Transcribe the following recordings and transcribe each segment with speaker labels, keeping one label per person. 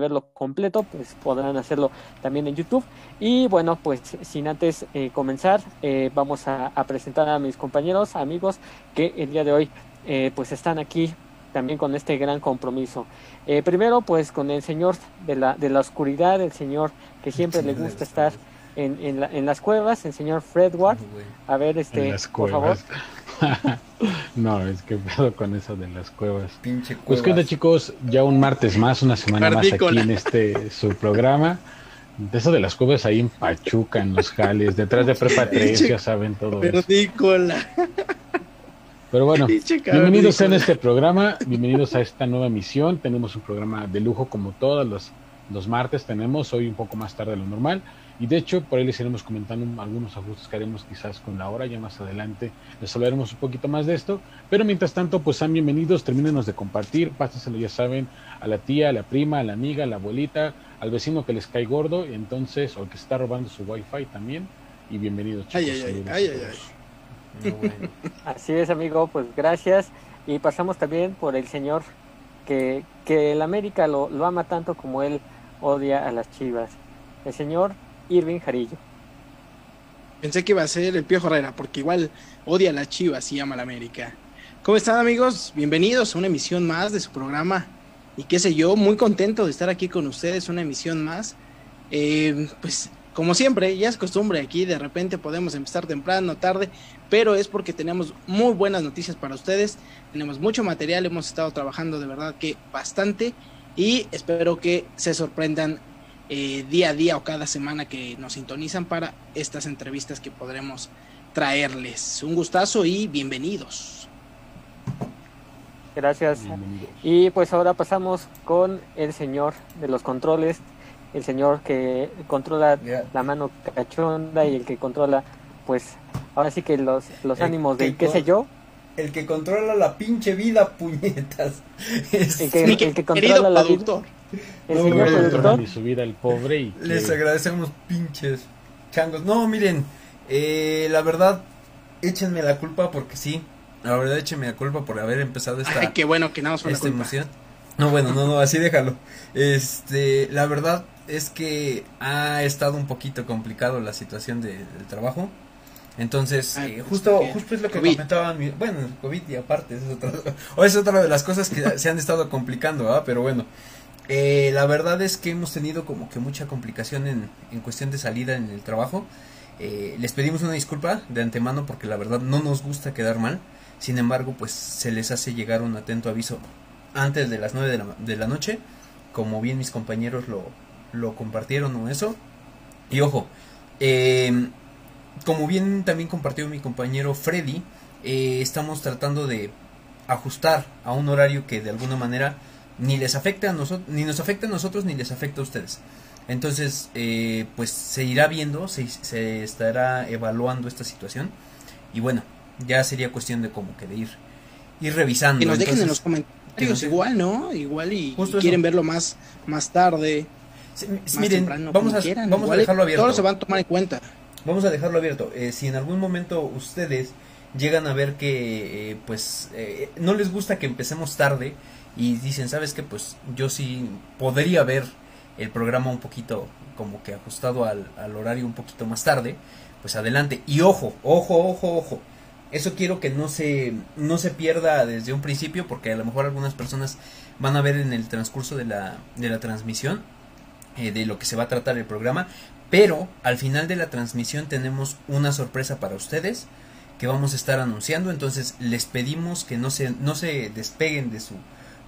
Speaker 1: verlo completo, pues podrán hacerlo también en YouTube. Y bueno, pues sin antes eh, comenzar, eh, vamos a, presentar a mis compañeros, amigos, que el día de hoy eh, pues están aquí también con este gran compromiso. primero, pues con el señor de la, de la oscuridad, el señor que siempre le gusta estar en, en, en, las cuevas, el señor Fred Ward. A ver, este, por favor.
Speaker 2: no, es que pedo con eso de las cuevas. Pinche Pues qué onda chicos, ya un martes más, una semana más aquí en este su programa. De eso de las cuevas ahí en Pachuca, en los Jales, detrás de Prepa 3, ya saben todo
Speaker 3: Perdícola.
Speaker 2: Pero bueno, bienvenidos en este programa, bienvenidos a esta nueva emisión. Tenemos un programa de lujo como todos los, los martes tenemos, hoy un poco más tarde de lo normal. Y de hecho, por ahí les iremos comentando algunos ajustes que haremos quizás con la hora, ya más adelante les hablaremos un poquito más de esto. Pero mientras tanto, pues sean bienvenidos, termínenos de compartir, pásenselo, ya saben, a la tía, a la prima, a la amiga, a la abuelita, al vecino que les cae gordo, y entonces, o que está robando su wifi también. Y bienvenidos, chicos.
Speaker 3: Ay, ay,
Speaker 1: ay, Así es, amigo, pues gracias. Y pasamos también por el señor que, que el América lo, lo ama tanto como él odia a las chivas. El señor Irving Jarillo.
Speaker 3: Pensé que iba a ser el Piojo Herrera, porque igual odia a la Chivas y ama a la América. ¿Cómo están amigos? Bienvenidos a una emisión más de su programa. Y qué sé yo, muy contento de estar aquí con ustedes, una emisión más. Eh, pues como siempre, ya es costumbre aquí, de repente podemos empezar temprano, tarde, pero es porque tenemos muy buenas noticias para ustedes, tenemos mucho material, hemos estado trabajando de verdad que bastante y espero que se sorprendan eh, día a día o cada semana que nos sintonizan para estas entrevistas que podremos traerles. Un gustazo y bienvenidos.
Speaker 1: Gracias. Y pues ahora pasamos con el señor de los controles, el señor que controla la mano cachonda y el que controla, pues, ahora sí que los, los ánimos de qué sé yo.
Speaker 4: El que controla la pinche vida, puñetas.
Speaker 1: El que, el que controla la vida
Speaker 2: no, su vida el pobre y
Speaker 4: les agradecemos pinches changos. No, miren, eh, la verdad, échenme la culpa porque sí. La verdad, échenme la culpa por haber empezado esta.
Speaker 3: Ay, qué bueno que nada más
Speaker 4: esta emoción. No, bueno, no, no, así déjalo. Este, la verdad es que ha estado un poquito complicado la situación del trabajo. Entonces, eh, pues, justo, justo es lo que comentaban, bueno, el COVID y aparte, es otra, o es otra de las cosas que se han estado complicando, ¿ah? Pero bueno, eh, la verdad es que hemos tenido como que mucha complicación en, en cuestión de salida en el trabajo. Eh, les pedimos una disculpa de antemano porque la verdad no nos gusta quedar mal. Sin embargo, pues se les hace llegar un atento aviso antes de las 9 de la, de la noche. Como bien mis compañeros lo, lo compartieron o eso. Y ojo, em, como bien también compartió mi compañero Freddy, eh, estamos tratando de ajustar a un horario que de alguna manera ni les afecta a nosotros, ni nos afecta a nosotros, ni les afecta a ustedes. Entonces, eh, pues se irá viendo, se, se, estará evaluando esta situación. Y bueno, ya sería cuestión de como que de ir, ir revisando.
Speaker 3: Que nos dejen en los comentarios igual, ¿no? Igual y, quieren verlo más, más tarde.
Speaker 4: miren, vamos, a, vamos a dejarlo abierto.
Speaker 3: Todos se van a tomar en cuenta.
Speaker 4: Vamos a dejarlo abierto. Eh, si en algún momento ustedes llegan a ver que, eh, pues, no les gusta que empecemos tarde, y dicen, ¿sabes qué? Pues yo sí podría ver el programa un poquito como que ajustado al, horario un poquito más tarde, pues adelante. Y ojo, ojo, ojo, ojo. Eso quiero que no se, no se pierda desde un principio porque a lo mejor algunas personas van a ver en el transcurso de la, de la transmisión eh, de lo que se va a tratar el programa. Pero al final de la transmisión tenemos una sorpresa para ustedes que vamos a estar anunciando. Entonces les pedimos que no se, no se despeguen de su,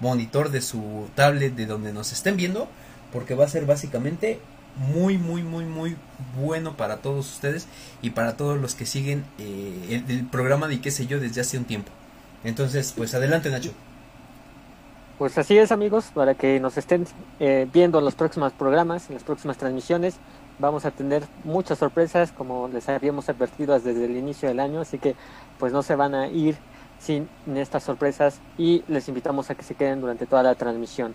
Speaker 4: monitor de su tablet de donde nos estén viendo, porque va a ser básicamente muy, muy, muy, muy bueno para todos ustedes y para todos los que siguen eh, el, programa de qué sé yo desde hace un tiempo. Entonces, pues adelante Nacho.
Speaker 1: Pues así es amigos, para que nos estén eh, viendo los próximos programas, en las próximas transmisiones, vamos a tener muchas sorpresas como les habíamos advertido desde el inicio del año, así que pues no se van a ir sin estas sorpresas y les invitamos a que se queden durante toda la transmisión.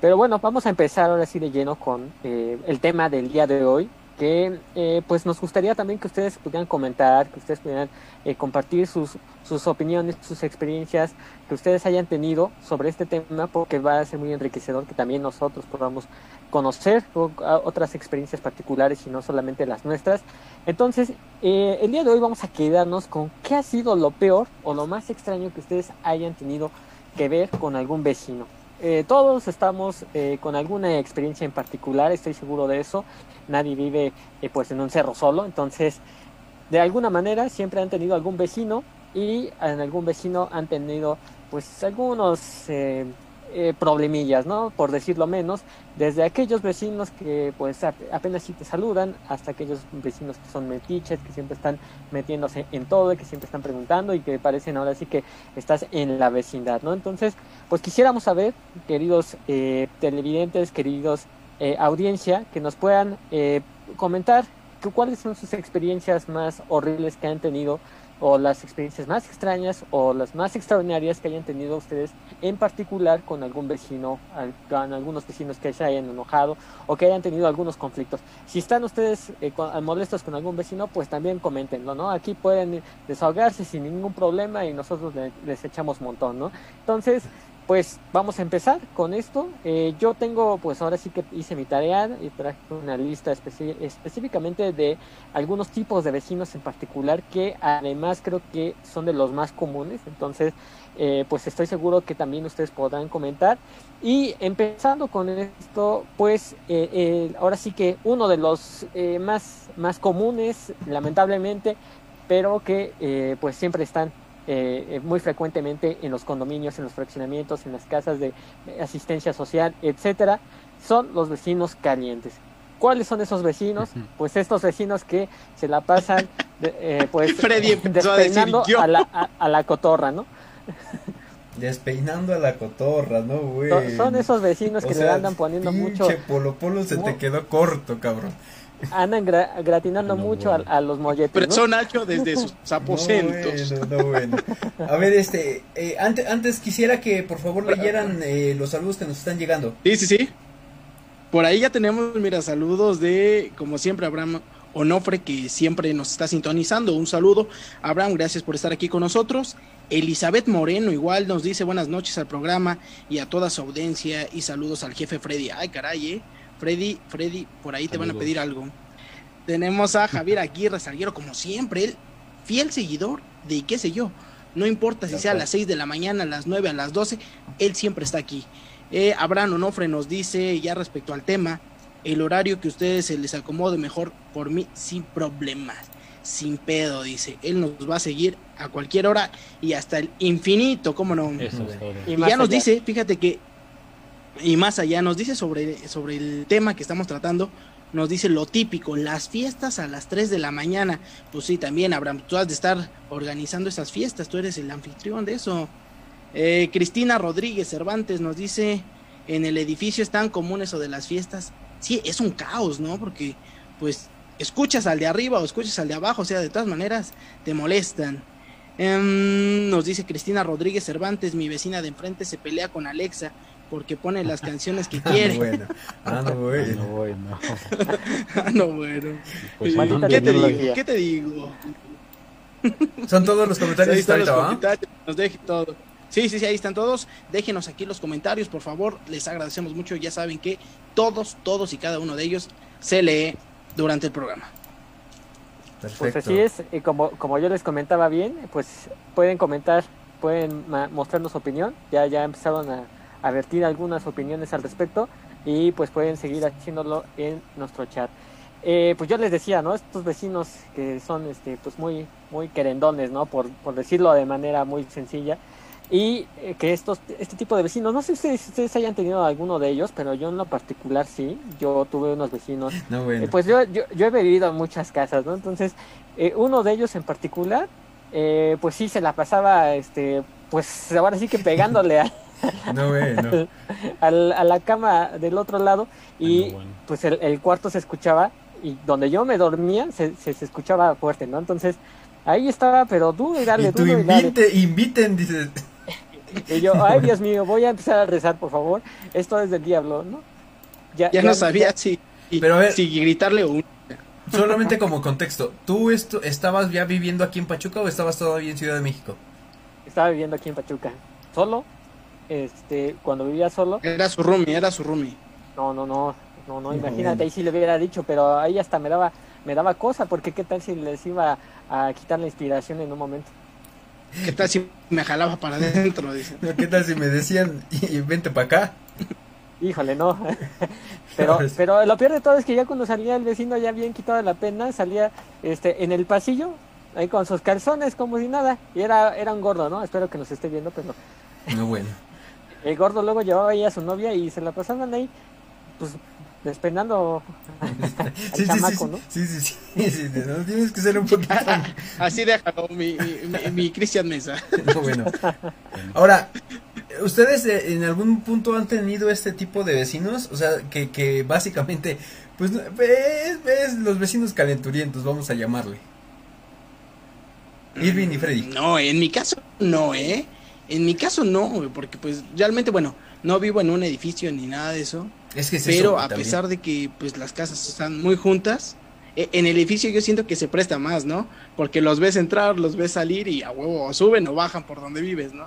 Speaker 1: Pero bueno, vamos a empezar ahora sí de lleno con eh, el tema del día de hoy, que eh, pues nos gustaría también que ustedes pudieran comentar, que ustedes pudieran eh, compartir sus, sus opiniones, sus experiencias que ustedes hayan tenido sobre este tema, porque va a ser muy enriquecedor que también nosotros podamos conocer otras experiencias particulares y no solamente las nuestras. Entonces, eh, el día de hoy vamos a quedarnos con qué ha sido lo peor o lo más extraño que ustedes hayan tenido que ver con algún vecino. Eh, todos estamos eh, con alguna experiencia en particular, estoy seguro de eso. Nadie vive pues en un cerro solo, entonces de alguna manera siempre han tenido algún vecino y en algún vecino han tenido pues algunos eh, problemillas, ¿no? Por decirlo menos, desde aquellos vecinos que pues apenas si te saludan, hasta aquellos vecinos que son metiches, que siempre están metiéndose en todo, y que siempre están preguntando y que parecen ahora sí que estás en la vecindad, ¿no? Entonces, pues quisiéramos saber, queridos eh, televidentes, queridos eh, audiencia, que nos puedan comentar cuáles son sus experiencias más horribles que han tenido o las experiencias más extrañas o las más extraordinarias que hayan tenido ustedes en particular con algún vecino, con algunos vecinos que se hayan enojado o que hayan tenido algunos conflictos. Si están ustedes eh, molestos con algún vecino, pues también coméntenlo, ¿no? Aquí pueden desahogarse sin ningún problema y nosotros les, echamos montón, ¿no? Entonces, pues vamos a empezar con esto. Eh, yo tengo, pues ahora sí que hice mi tarea y traje una lista específicamente de algunos tipos de vecinos en particular que además creo que son de los más comunes. Entonces, eh, pues estoy seguro que también ustedes podrán comentar. Y empezando con esto, pues eh, ahora sí que uno de los más, más comunes, lamentablemente, pero que pues siempre están eh, eh, muy frecuentemente en los condominios, en los fraccionamientos, en las casas de asistencia social, etcétera, son los vecinos calientes. ¿Cuáles son esos vecinos? Pues estos vecinos que se la pasan eh, pues despeinando a, la, a, la cotorra, ¿no?
Speaker 4: Despeinando a la cotorra, ¿no, güey?
Speaker 1: Son esos vecinos que le andan poniendo mucho.
Speaker 4: Polo Polo se te quedó corto, cabrón
Speaker 1: andan gratinando mucho a, los molletes.
Speaker 3: Pero son Nacho desde sus aposentos.
Speaker 4: No, bueno, A ver, este, eh, antes, antes quisiera que por favor leyeran eh, los saludos que nos están llegando.
Speaker 3: Sí, sí, sí. Por ahí ya tenemos, mira, saludos de, como siempre, Abraham Onofre, que siempre nos está sintonizando. Un saludo. Abraham, gracias por estar aquí con nosotros. Elizabeth Moreno igual nos dice buenas noches al programa y a toda su audiencia y saludos al jefe Freddy. Ay, caray, eh. Freddy, Freddy, por ahí te van a pedir algo. Tenemos a Javier Aguirre Salguero, como siempre, él, fiel seguidor de qué sé yo. No importa si sea a las 6 de la mañana, a las 9, a las 12, él siempre está aquí. Eh, Abraham Onofre nos dice, ya respecto al tema, el horario que a ustedes se les acomode mejor por mí, sin problemas, sin pedo, dice. Él nos va a seguir a cualquier hora y hasta el infinito, ¿cómo no? y ya nos dice, fíjate que y más allá nos dice sobre, sobre el tema que estamos tratando, nos dice lo típico, las fiestas a las 3 de la mañana. Pues sí, también, Abraham, tú has de estar organizando esas fiestas, tú eres el anfitrión de eso. Eh, Cristina Rodríguez Cervantes nos dice, en el edificio es tan común eso de las fiestas. Sí, es un caos, ¿no? Porque, pues, escuchas al de arriba o escuchas al de abajo, o sea, de todas maneras, te molestan. Em, nos dice Cristina Rodríguez Cervantes, mi vecina de enfrente se pelea con Alexa porque pone las canciones que ah, quiere. bueno. Ah, no, bueno. No, bueno. ah, no, bueno. Pues, ¿Qué, te digo? ¿Qué te digo?
Speaker 4: Son todos los comentarios.
Speaker 3: Ahí están los comentarios. Nos deje todo. Sí, sí, sí, ahí están todos. Déjenos aquí los comentarios, por favor. Les agradecemos mucho. Ya saben que todos, todos y cada uno de ellos se lee durante el programa.
Speaker 1: Perfecto. Pues así es, y como, como yo les comentaba bien, pues pueden comentar, pueden mostrarnos opinión. Ya, ya empezaron a, a vertir algunas opiniones al respecto y pues pueden seguir haciéndolo en nuestro chat. Eh, pues yo les decía, ¿no? Estos vecinos que son este, pues muy, muy querendones, ¿no? Por, por decirlo de manera muy sencilla. Y eh, que estos, este tipo de vecinos, no sé si ustedes, hayan tenido alguno de ellos, pero yo en lo particular sí. Yo tuve unos vecinos. Eh, pues yo, yo, yo, he vivido en muchas casas, ¿no? Entonces, uno de ellos en particular, pues sí se la pasaba, este, pues ahora sí que pegándole a, no, a la cama del otro lado y pues el, cuarto se escuchaba y donde yo me dormía se, se, escuchaba fuerte, ¿no? Entonces ahí estaba, pero duro y dale,
Speaker 4: duro y inviten, dices.
Speaker 1: Y yo, ay Dios mío, voy a empezar a rezar, por favor. Esto es del diablo, ¿no?
Speaker 3: Ya, no sabía si, pero si gritarle un
Speaker 4: solamente como contexto, ¿tú esto, estabas ya viviendo aquí en Pachuca o estabas todavía en Ciudad de México?
Speaker 1: Estaba viviendo aquí en Pachuca, solo, este, cuando vivía solo.
Speaker 3: Era su roomie, era su roomie.
Speaker 1: No, no, no, no, no, imagínate, ahí sí le hubiera dicho, pero ahí hasta me daba, me daba cosa, porque qué tal si les iba a quitar la inspiración en un momento.
Speaker 3: ¿Qué tal si me jalaba para adentro?
Speaker 4: ¿Qué tal si me decían, y vente para acá?
Speaker 1: Híjole, no. pero, pero lo peor de todo es que ya cuando salía el vecino ya bien quitado la pena, salía este en el pasillo, ahí con sus calzones como si nada. Y era, era un gordo, ¿no? Espero que nos esté viendo, pero...
Speaker 4: No, bueno.
Speaker 1: El gordo luego llevaba ahí a su novia y se la pasaban ahí, pues despeinando al sí, chamaco,
Speaker 4: sí, ¿no? Sí, sí, sí, sí, tienes que ser un poquito...
Speaker 3: Así déjalo, mi, mi, mi Cristian Mesa.
Speaker 4: No, bueno. Ahora, ¿Ustedes eh, en algún punto han tenido este tipo de vecinos? O sea, que, que básicamente, pues, ves, los vecinos calenturientos, vamos a llamarle. Irving y Freddy.
Speaker 3: No, en mi caso no, ¿eh? En mi caso no, porque pues realmente, bueno, no vivo en un edificio ni nada de eso.
Speaker 4: Es que
Speaker 3: Pero a pesar de que pues las casas están muy juntas, e, en el edificio yo siento que se presta más, ¿no? Porque los ves entrar, los ves salir y a huevo suben o bajan por donde vives, ¿no?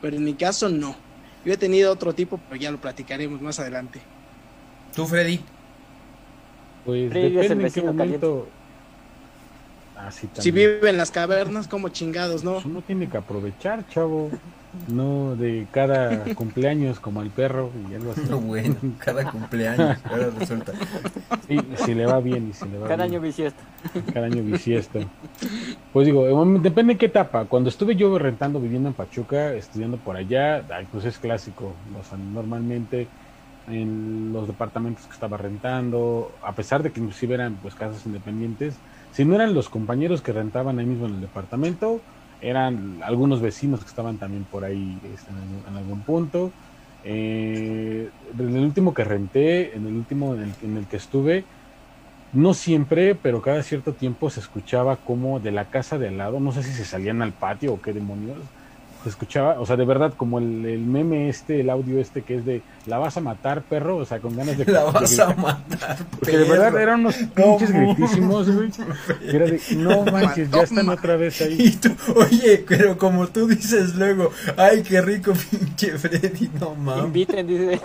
Speaker 3: pero en mi caso no. Yo he tenido otro tipo, pero ya lo platicaremos más adelante.
Speaker 4: ¿Tú, Freddy?
Speaker 2: Pues depende en qué momento...
Speaker 3: Ah, si vive en las cavernas, como chingados, ¿no?
Speaker 2: Uno tiene que aprovechar, chavo. No de cada cumpleaños como el perro y algo así.
Speaker 4: No, bueno, cada cumpleaños, ahora resulta.
Speaker 2: Sí, si le va bien y si le va
Speaker 1: Cada
Speaker 2: año
Speaker 1: bisiesto.
Speaker 2: Cada año bisiesto. Pues digo, depende de qué etapa. Cuando estuve yo rentando, viviendo en Pachuca, estudiando por allá, pues es clásico. O sea, normalmente en los departamentos que estaba rentando, a pesar de que inclusive eran pues casas independientes, si no eran los compañeros que rentaban ahí mismo en el departamento, eran algunos vecinos que estaban también por ahí este, en, algún punto. Eh, en el último que renté, en el último en el, en el, que estuve, no siempre, pero cada cierto tiempo se escuchaba como de la casa de al lado, no sé si se salían al patio o qué demonios, se escuchaba, o sea, de verdad, como el, el, meme este, el audio este que es de la vas a matar, perro, o sea, con ganas de.
Speaker 4: La vas a matar.
Speaker 2: Porque de verdad eran unos pinches gritísimos, güey. era de, no manches, ya están otra vez ahí.
Speaker 4: Y tú, oye, pero como tú dices luego, ay, qué rico pinche Freddy, no mames.
Speaker 1: Inviten, dice.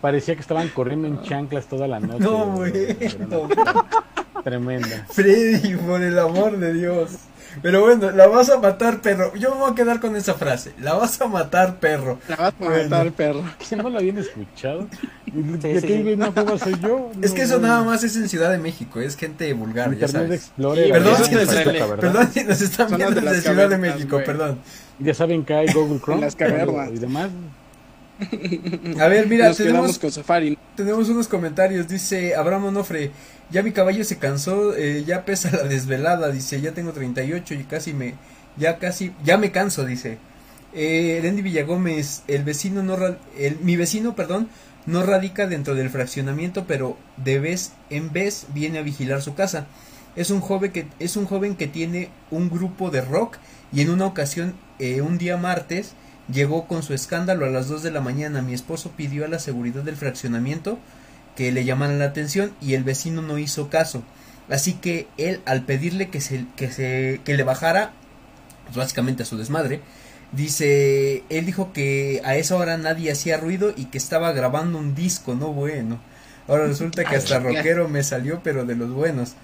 Speaker 2: Parecía que estaban corriendo en chanclas toda la noche.
Speaker 4: No, güey. No.
Speaker 2: Tremenda.
Speaker 4: Freddy, por el amor de Dios. Pero bueno, la vas a matar, perro. Yo me voy a quedar con esa frase. La vas a matar, perro.
Speaker 3: La vas a matar, perro.
Speaker 2: ¿Que no la habían escuchado? ¿De qué no soy yo?
Speaker 4: es que eso nada más es en Ciudad de México. Es gente vulgar,
Speaker 2: Internet
Speaker 4: ya sabes.
Speaker 2: Explorer,
Speaker 4: perdón, si nos, perdón si nos están viendo desde Ciudad de México, perdón.
Speaker 2: Ya saben que hay Google Chrome
Speaker 3: las cavernas.
Speaker 2: y demás.
Speaker 4: A ver, mira, tenemos, tenemos unos comentarios. Dice Abraham Onofre, ya mi caballo se cansó, eh, ya pesa la desvelada, dice, ya tengo 38 y casi me, ya casi, ya me canso, dice. Eh, Randy Villagómez, el vecino no, el, mi vecino, perdón, no radica dentro del fraccionamiento, pero de vez en vez viene a vigilar su casa. Es un joven que, es un joven que tiene un grupo de rock y en una ocasión, eh, un día martes, llegó con su escándalo a las 2 de la mañana. Mi esposo pidió a la seguridad del fraccionamiento que le llamaran la atención y el vecino no hizo caso. Así que él, al pedirle que se, que se, que le bajara, pues básicamente a su desmadre, dice, él dijo que a esa hora nadie hacía ruido y que estaba grabando un disco, no bueno. Ahora resulta que hasta rockero me salió, pero de los buenos.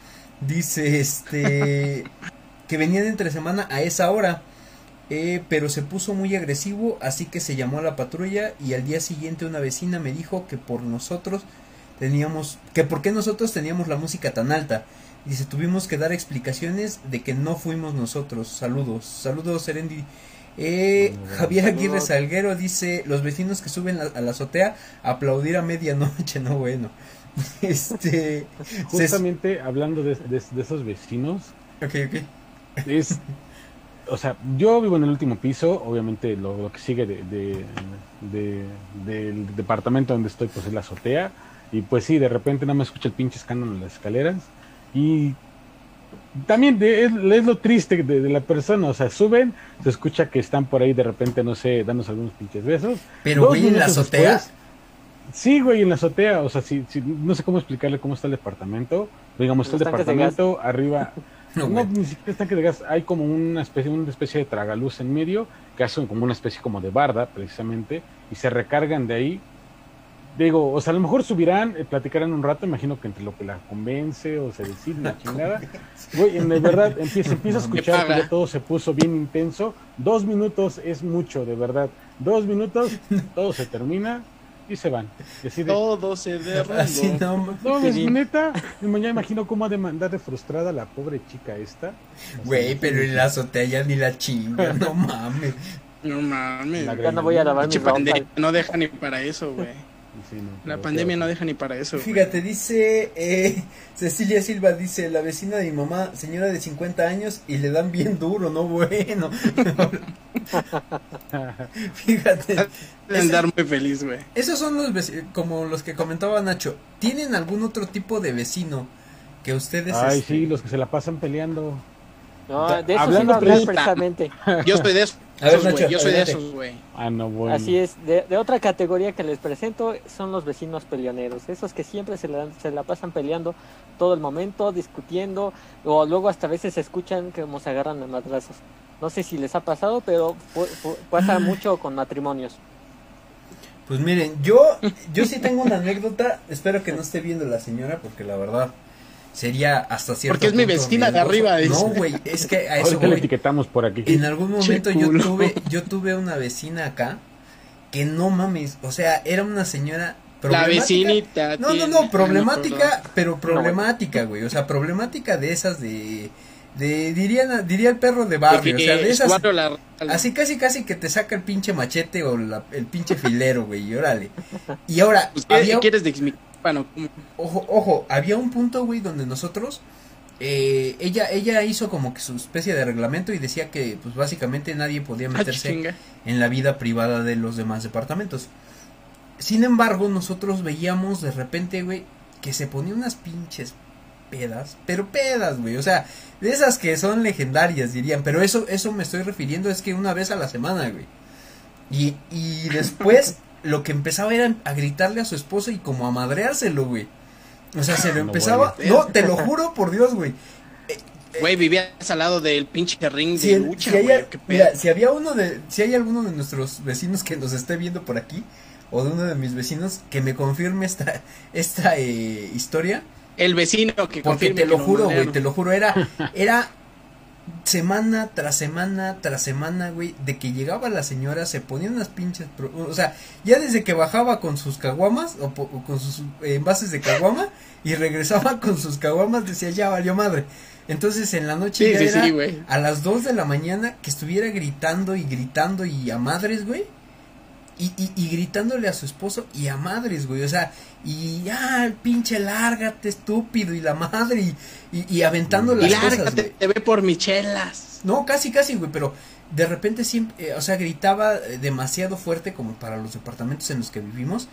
Speaker 4: Dice, este, que venían entre semana a esa hora. Eh, pero se puso muy agresivo, así que se llamó a la patrulla y al día siguiente una vecina me dijo que por nosotros teníamos, que por qué nosotros teníamos la música tan alta. Dice, tuvimos que dar explicaciones de que no fuimos nosotros. Saludos, saludos Serendi. Eh, Javier Aguirre Salguero dice, los vecinos que suben a, la azotea aplaudir a medianoche, no bueno. Este,
Speaker 2: Justamente hablando de, esos vecinos.
Speaker 4: Ok, ok.
Speaker 2: Es, o sea, yo vivo en el último piso, obviamente lo, que sigue de, del departamento donde estoy pues es la azotea y pues sí, de repente no me escucha el pinche escándalo en las escaleras. Y también es, lo triste de, la persona, o sea, suben, se escucha que están por ahí de repente, no sé, danos algunos pinches besos.
Speaker 4: Pero güey, en la azotea.
Speaker 2: Sí, güey, en la azotea, o sea, si, no sé cómo explicarle cómo está el departamento. Digamos, está el departamento, arriba, no, ni siquiera estanque de gas, hay como una especie, una especie de tragaluz en medio, que hacen como una especie como de barda, precisamente, y se recargan de ahí. Digo, o sea, a lo mejor subirán, eh, platicarán un rato, imagino que entre lo que la convence o se decide la chingada. Güey, en verdad, empieza, empieza a escuchar que ya todo se puso bien intenso. Dos minutos es mucho, de verdad. Dos minutos, todo se termina y se van.
Speaker 3: Todo se derrumbó. Así
Speaker 2: no, no es neta. Ya imagino cómo ha de mandar de frustrada la pobre chica esta.
Speaker 4: Güey, pero en la azotea ya ni la chinga, no mames.
Speaker 3: No mames.
Speaker 1: Ya no voy a lavar mi
Speaker 3: No deja ni para eso, güey la pandemia no deja ni para eso.
Speaker 4: Fíjate, dice eh, Cecilia Silva, dice, la vecina de mi mamá, señora de 50 años, y le dan bien duro, no bueno. Fíjate.
Speaker 3: andar muy feliz, güey.
Speaker 4: Esos son los vecinos, como los que comentaba Nacho. ¿Tienen algún otro tipo de vecino que ustedes...
Speaker 2: Ay, este, sí, los que se la pasan peleando.
Speaker 1: No, de eso Hablando precisamente.
Speaker 3: Yo estoy de eso. yo soy de esos, güey.
Speaker 2: Ah, no, bueno.
Speaker 1: Así es. De, otra categoría que les presento son los vecinos peleoneros. Esos que siempre se la, se la pasan peleando todo el momento, discutiendo, o luego hasta a veces se escuchan como se agarran a madrazos. No sé si les ha pasado, pero pasa mucho con matrimonios.
Speaker 4: Pues miren, yo, yo sí tengo una anécdota. Espero que no esté viendo la señora, porque la verdad sería hasta cierto
Speaker 3: Porque es mi vecina de arriba.
Speaker 4: No, güey, es que a eso
Speaker 2: le etiquetamos por aquí.
Speaker 4: En algún momento yo tuve, yo tuve una vecina acá que no mames, o sea, era una señora
Speaker 3: la vecinita.
Speaker 4: No, no, no, problemática, pero problemática, güey, o sea, problemática de esas de de diría diría el perro de barrio, o sea, de esas así casi casi que te saca el pinche machete o el pinche filero, güey, y órale. Y ahora,
Speaker 3: pues, ¿qué quieres de bueno,
Speaker 4: ojo, ojo, había un punto, güey, donde nosotros, eh, ella, ella hizo como que su especie de reglamento y decía que, pues básicamente nadie podía ah, meterse en la vida privada de los demás departamentos. Sin embargo, nosotros veíamos de repente, güey, que se ponía unas pinches pedas, pero pedas, güey, o sea, de esas que son legendarias, dirían, pero eso, eso me estoy refiriendo es que una vez a la semana, güey. Y, y después lo que empezaba era a gritarle a su esposo y como a madreárselo, güey. O sea, se lo empezaba. No, te lo juro por Dios, güey.
Speaker 3: Güey, vivías al lado del pinche ring de lucha,
Speaker 4: si había uno de. Si hay alguno de nuestros vecinos que nos esté viendo por aquí, o de uno de mis vecinos, que me confirme esta, esta eh, historia.
Speaker 3: El vecino que
Speaker 4: Porque te lo juro, güey, te lo juro, era, era semana tras semana tras semana, güey, de que llegaba la señora, se ponía unas pinches, o sea, ya desde que bajaba con sus caguamas o, con sus envases de caguama y regresaba con sus caguamas, decía, ya valió madre. Entonces en la noche ya era a las 2 de la mañana que estuviera gritando y gritando y a madres, güey. Y, y, gritándole a su esposo y a madres, güey. O sea, y ah, pinche lárgate, estúpido, y la madre, y, y, aventando las cosas.
Speaker 3: te ve por michelas.
Speaker 4: No, casi, casi, güey, pero de repente siempre, eh, o sea, gritaba eh, demasiado fuerte como para los departamentos en los que vivimos.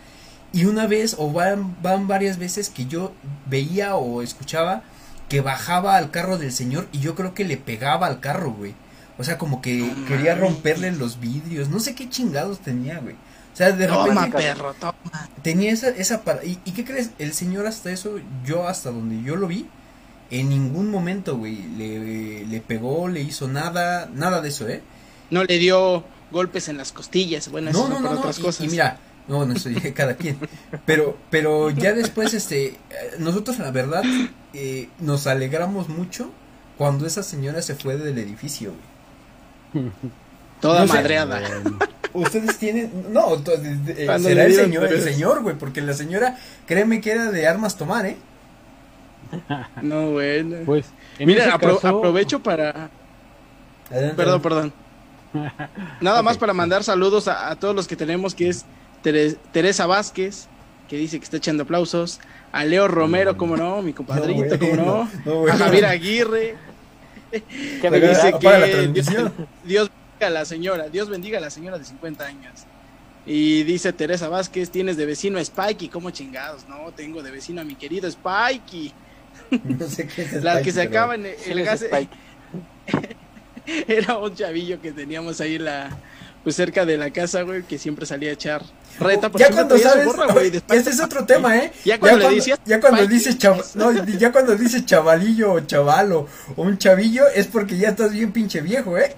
Speaker 4: Y una vez, o van, van varias veces que yo veía o escuchaba que bajaba al carro del señor y yo creo que le pegaba al carro, güey. O sea, como que quería romperle los vidrios. No sé qué chingados tenía, güey. O sea, de repente.
Speaker 3: Toma, perro, toma.
Speaker 4: Tenía esa, esa para... ¿Y, qué crees? El señor hasta eso, yo hasta donde yo lo vi, en ningún momento, güey, le, le pegó, le hizo nada, nada de eso, ¿eh?
Speaker 3: No le dio golpes en las costillas, bueno, eso no, no, no, otras cosas.
Speaker 4: Y, mira, no, no eso cada quien. Pero, pero ya después, este, nosotros la verdad eh, nos alegramos mucho cuando esa señora se fue del edificio, güey.
Speaker 3: Toda madreada.
Speaker 4: Ustedes tienen. No, eh, será el señor, el señor, güey, porque la señora, créeme que era de armas tomar, ¿eh?
Speaker 3: No, bueno. Pues, Mira, aprovecho para. Perdón, perdón. Nada más para mandar saludos a, todos los que tenemos, que es Teresa Vázquez, que dice que está echando aplausos. A Leo Romero, como no, mi compadrito, como no. a Javier Aguirre
Speaker 4: que me dice que la transmisión.
Speaker 3: Dios, bendiga a la señora, Dios bendiga a la señora de 50 años. Y dice Teresa Vázquez, tienes de vecino a Spikey, ¿cómo chingados? No, tengo de vecino a mi querido Spikey. No sé qué es Las que se acaban el, gas. Era un chavillo que teníamos ahí en la pues cerca de la casa, güey, que siempre salía a echar reta.
Speaker 4: Ya cuando sabes, güey, este es otro tema, ¿eh?
Speaker 3: Ya cuando, le decías,
Speaker 4: ya cuando dices no, ya cuando dices chavalillo o chavalo o un chavillo es porque ya estás bien pinche viejo, ¿eh?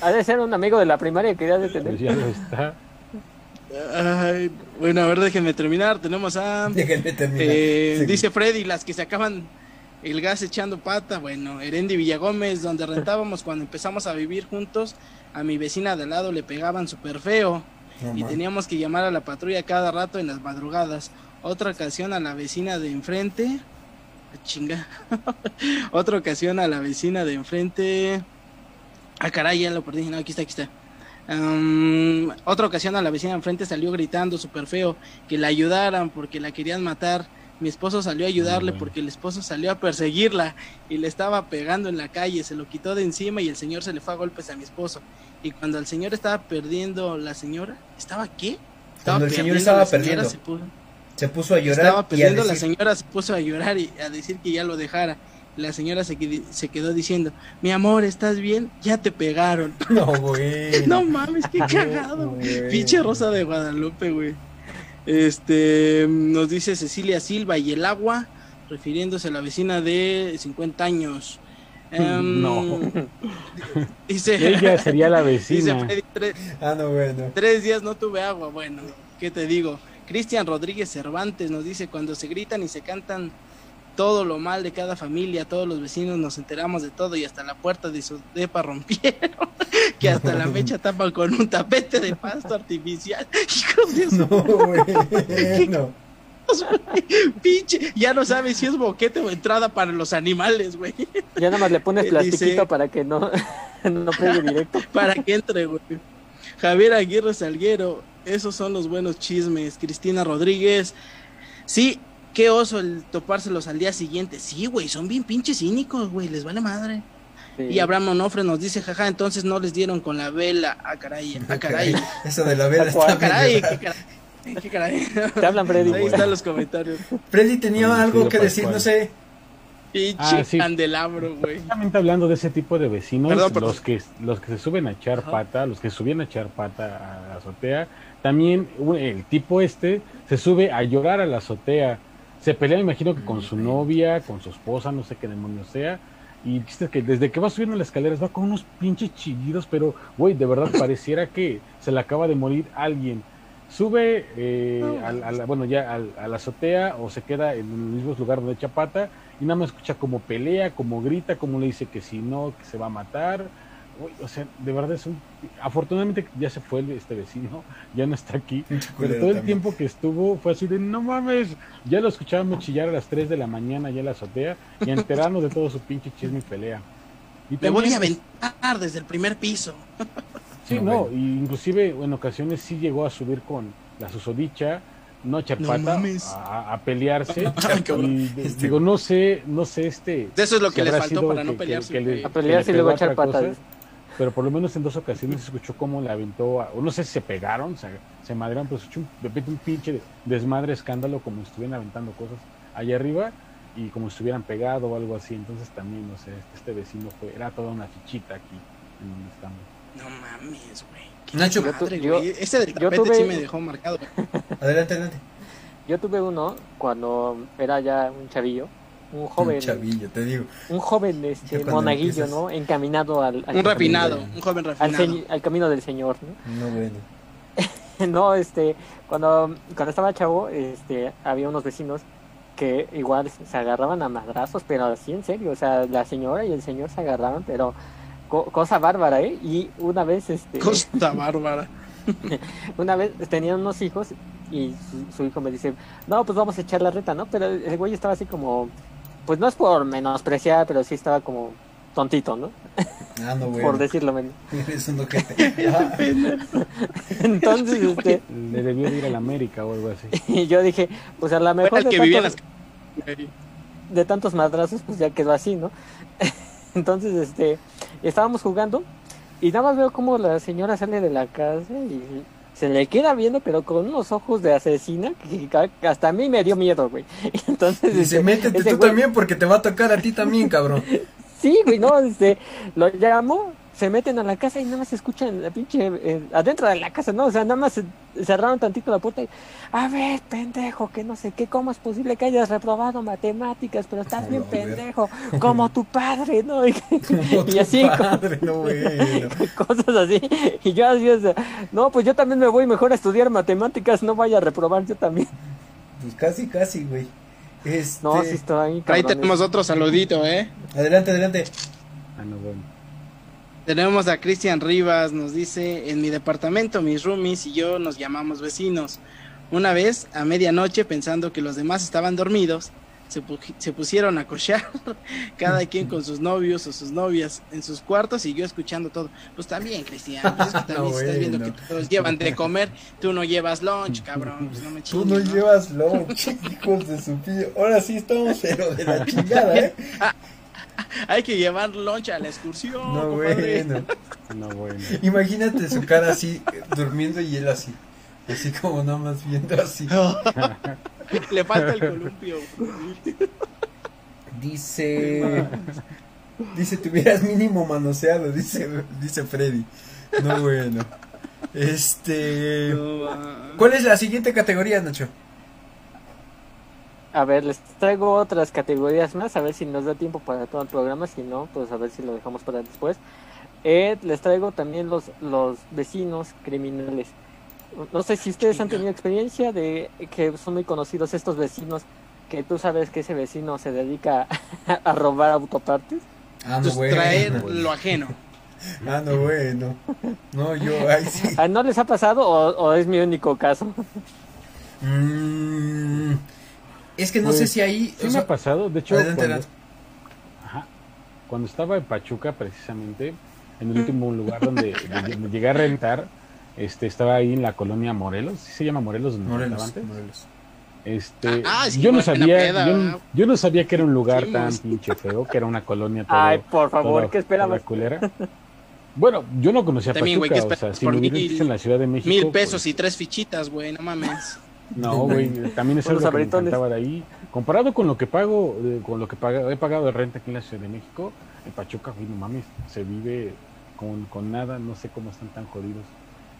Speaker 1: Ha de ser un amigo de la primaria que ya de tener.
Speaker 2: Ya lo está.
Speaker 3: Ay, bueno, a ver, déjenme terminar. Tenemos a.
Speaker 4: Déjenme terminar.
Speaker 3: Eh, Dice Freddy, las que se acaban el gas echando pata. Bueno, Erendi Villagómez, donde rentábamos cuando empezamos a vivir juntos, a mi vecina de al lado le pegaban súper feo. y teníamos que llamar a la patrulla cada rato en las madrugadas. Otra ocasión a la vecina de enfrente. Chinga. Otra ocasión a la vecina de enfrente. Ah, caray, ya lo perdí. No, aquí está, aquí está. otra ocasión a la vecina de enfrente salió gritando súper feo que la ayudaran porque la querían matar mi esposo salió a ayudarle porque el esposo salió a perseguirla y le estaba pegando en la calle, se lo quitó de encima y el señor se le fue a golpes a mi esposo. Y cuando el señor estaba perdiendo la señora, ¿estaba qué?
Speaker 4: Estaba cuando el señor estaba perdiendo. Se puso, a llorar.
Speaker 3: Estaba perdiendo, la señora se puso a llorar y a decir que ya lo dejara. La señora se, se quedó diciendo, mi amor, ¿estás bien? Ya te pegaron.
Speaker 4: No, güey.
Speaker 3: no mames, qué cagado. Pinche Rosa de Guadalupe, güey. Este nos dice Cecilia Silva y el agua, refiriéndose a la vecina de 50 años.
Speaker 2: Em, no. Dice, Ella sería la vecina.
Speaker 3: tres, ah, no, bueno. Tres días no tuve agua. Bueno, ¿qué te digo? Cristian Rodríguez Cervantes nos dice: cuando se gritan y se cantan todo lo mal de cada familia, todos los vecinos nos enteramos de todo y hasta la puerta de su depa rompieron, que hasta la mecha tapan con un tapete de pasto artificial. no, güey, no. Pinche, ya no sabes si es boquete o entrada para los animales, güey.
Speaker 1: Ya nada más le pones plastiquito para que no, no pegue directo.
Speaker 3: para que entre, güey. Javier Aguirre Salguero, esos son los buenos chismes. Cristina Rodríguez, sí, qué oso el topárselos al día siguiente. Sí, güey, son bien pinches cínicos, güey, les vale madre. Y Abraham Onofre nos dice, jaja, entonces no les dieron con la vela. Ah, caray, ah, caray.
Speaker 4: Eso de la vela está
Speaker 3: caray, qué caray. Qué caray.
Speaker 1: Te hablan, Freddy.
Speaker 3: Ahí están los comentarios.
Speaker 4: Freddy tenía algo que decir, no sé.
Speaker 3: Pinche ah, candelabro, güey.
Speaker 2: Justamente hablando de ese tipo de vecinos, los que los que se suben a echar pata, los que subían a echar pata a la azotea, también el tipo este se sube a llorar a la azotea se pelea, me imagino que con su novia, con su esposa, no sé qué demonios sea. Y dice que desde que va subiendo las escaleras va con unos pinches chillidos, pero, güey, de verdad pareciera que se le acaba de morir alguien. Sube, eh, a, la, bueno, ya a, la azotea o se queda en el mismo lugar donde echa pata y nada más escucha como pelea, como grita, como le dice que si no, que se va a matar o sea, de verdad es un... Afortunadamente ya se fue este vecino, ya no está aquí, pero todo el tiempo que estuvo fue así de, no mames, ya lo escuchábamos chillar a las 3 de la mañana ya en la azotea y enterarnos de todo su pinche chisme y pelea.
Speaker 3: Y Me voy a aventar desde el primer piso.
Speaker 2: Sí, no, inclusive en ocasiones sí llegó a subir con la susodicha, no echar a, pelearse. y, este digo, no sé, no sé este.
Speaker 3: Eso es lo que le faltó para no pelearse.
Speaker 1: a pelearse y luego echar patas
Speaker 2: pero por lo menos en dos ocasiones se escuchó cómo le aventó, o no sé si se pegaron, se, se madrearon, pero se escuchó un, un pinche desmadre, escándalo, como si estuvieran aventando cosas allá arriba y como si estuvieran pegado o algo así. Entonces también, no sé, este, este vecino fue, era toda una fichita aquí en donde estamos.
Speaker 3: No mames, güey.
Speaker 4: Nacho,
Speaker 3: yo, ese del tapete sí me dejó marcado.
Speaker 4: adelante, adelante.
Speaker 1: Yo tuve uno cuando era ya un chavillo un joven.
Speaker 4: Un chavillo, te digo.
Speaker 1: Un joven este, monaguillo, ¿no? Encaminado al.
Speaker 3: un refinado, un joven refinado.
Speaker 1: Al, camino del Señor,
Speaker 4: ¿no? No, bueno.
Speaker 1: no, este, cuando, cuando estaba chavo, este, había unos vecinos que igual se agarraban a madrazos, pero así en serio, o sea, la señora y el señor se agarraban, pero cosa bárbara, ¿eh? Y una vez, este...
Speaker 3: Cosa bárbara.
Speaker 1: una vez tenían unos hijos y su, su, hijo me dice, no, pues vamos a echar la reta, ¿no? Pero el güey estaba así como pues no es por menospreciar, pero sí estaba como tontito, ¿no?
Speaker 4: Ah, no,
Speaker 1: por decirlo menos.
Speaker 4: Es un
Speaker 1: Entonces, este...
Speaker 2: Le debió ir a la América o algo así.
Speaker 1: Y yo dije, pues a lo mejor...
Speaker 3: de, que tantos,
Speaker 1: de tantos madrazos, pues ya quedó así, ¿no? Entonces, este, estábamos jugando y nada más veo como la señora sale de la casa y se le queda viendo, pero con unos ojos de asesina que hasta a mí me dio miedo, güey. Entonces,
Speaker 4: dice, este, métete tú también porque te va a tocar a ti también, cabrón.
Speaker 1: sí, güey, no, este, lo llamo se meten a la casa y nada más se escuchan la pinche eh, adentro de la casa, ¿no? O sea, nada más cerraron tantito la puerta y, a ver, pendejo, que no sé qué, ¿cómo es posible que hayas reprobado matemáticas? Pero estás bien pendejo, como tu padre, ¿no? Y, así, cosas así. Y yo así, no, pues yo también me voy mejor a estudiar matemáticas, no vaya a reprobar yo también.
Speaker 4: Pues casi, casi, güey.
Speaker 1: Este... No, sí está ahí.
Speaker 3: Ahí tenemos otro saludito, ¿eh?
Speaker 4: Adelante, adelante. Ah,
Speaker 3: no, bueno. Tenemos a Cristian Rivas, nos dice, en mi departamento mis roomies y yo nos llamamos vecinos. Una vez, a medianoche, pensando que los demás estaban dormidos, se, se pusieron a cochar, cada quien con sus novios o sus novias en sus cuartos y yo escuchando todo. Pues también, Cristian, pues es que también estás viendo que todos llevan de comer, tú no llevas lunch, cabrón, pues no me
Speaker 4: Tú no, llevas lunch, hijos de su tío. Ahora sí estamos pero de la chingada, ¿eh?
Speaker 3: Hay que llevar loncha a la excursión.
Speaker 4: No, bueno. No, bueno. Imagínate su cara así, durmiendo y él así. Así como nomás viendo así.
Speaker 3: Le falta el columpio.
Speaker 4: Dice. Dice, te hubieras mínimo manoseado, dice, dice Freddy. No, bueno. Este. ¿Cuál es la siguiente categoría, Nacho?
Speaker 1: A ver, les traigo otras categorías más, a ver si nos da tiempo para todo el programa, si no, pues a ver si lo dejamos para después. Eh, les traigo también los, los vecinos criminales. No sé si ustedes han tenido experiencia de que son muy conocidos estos vecinos, que tú sabes que ese vecino se dedica a robar autopartes.
Speaker 3: Ah, no, bueno. traer lo ajeno.
Speaker 4: Ah, no, bueno. No, yo, ahí sí.
Speaker 1: Ah, ¿No les ha pasado o, es mi único caso?
Speaker 4: Mmm... Es que no sé pues, si ahí.
Speaker 2: Sí me ha pasado, de hecho. Cuando, estaba en Pachuca, precisamente, en el último lugar donde, llegué a rentar, este estaba ahí en la colonia Morelos. ¿Sí se llama Morelos?
Speaker 4: Morelos, Morelos.
Speaker 2: Este, ah, yo no sabía, yo, no sabía que era un lugar tan pinche feo, que era una colonia
Speaker 1: Ay, por favor, ¿qué esperabas?
Speaker 2: Bueno, yo no conocía Pachuca, o sea, si me en la Ciudad de México.
Speaker 3: Mil pesos pues y tres fichitas, güey, no mames.
Speaker 2: No, güey, también es algo que me encantaba de ahí. Comparado con lo que pago, eh, con lo que he pagado de renta aquí en la Ciudad de México, en Pachuca, güey, no mames, se vive con, con nada, no sé cómo están tan jodidos.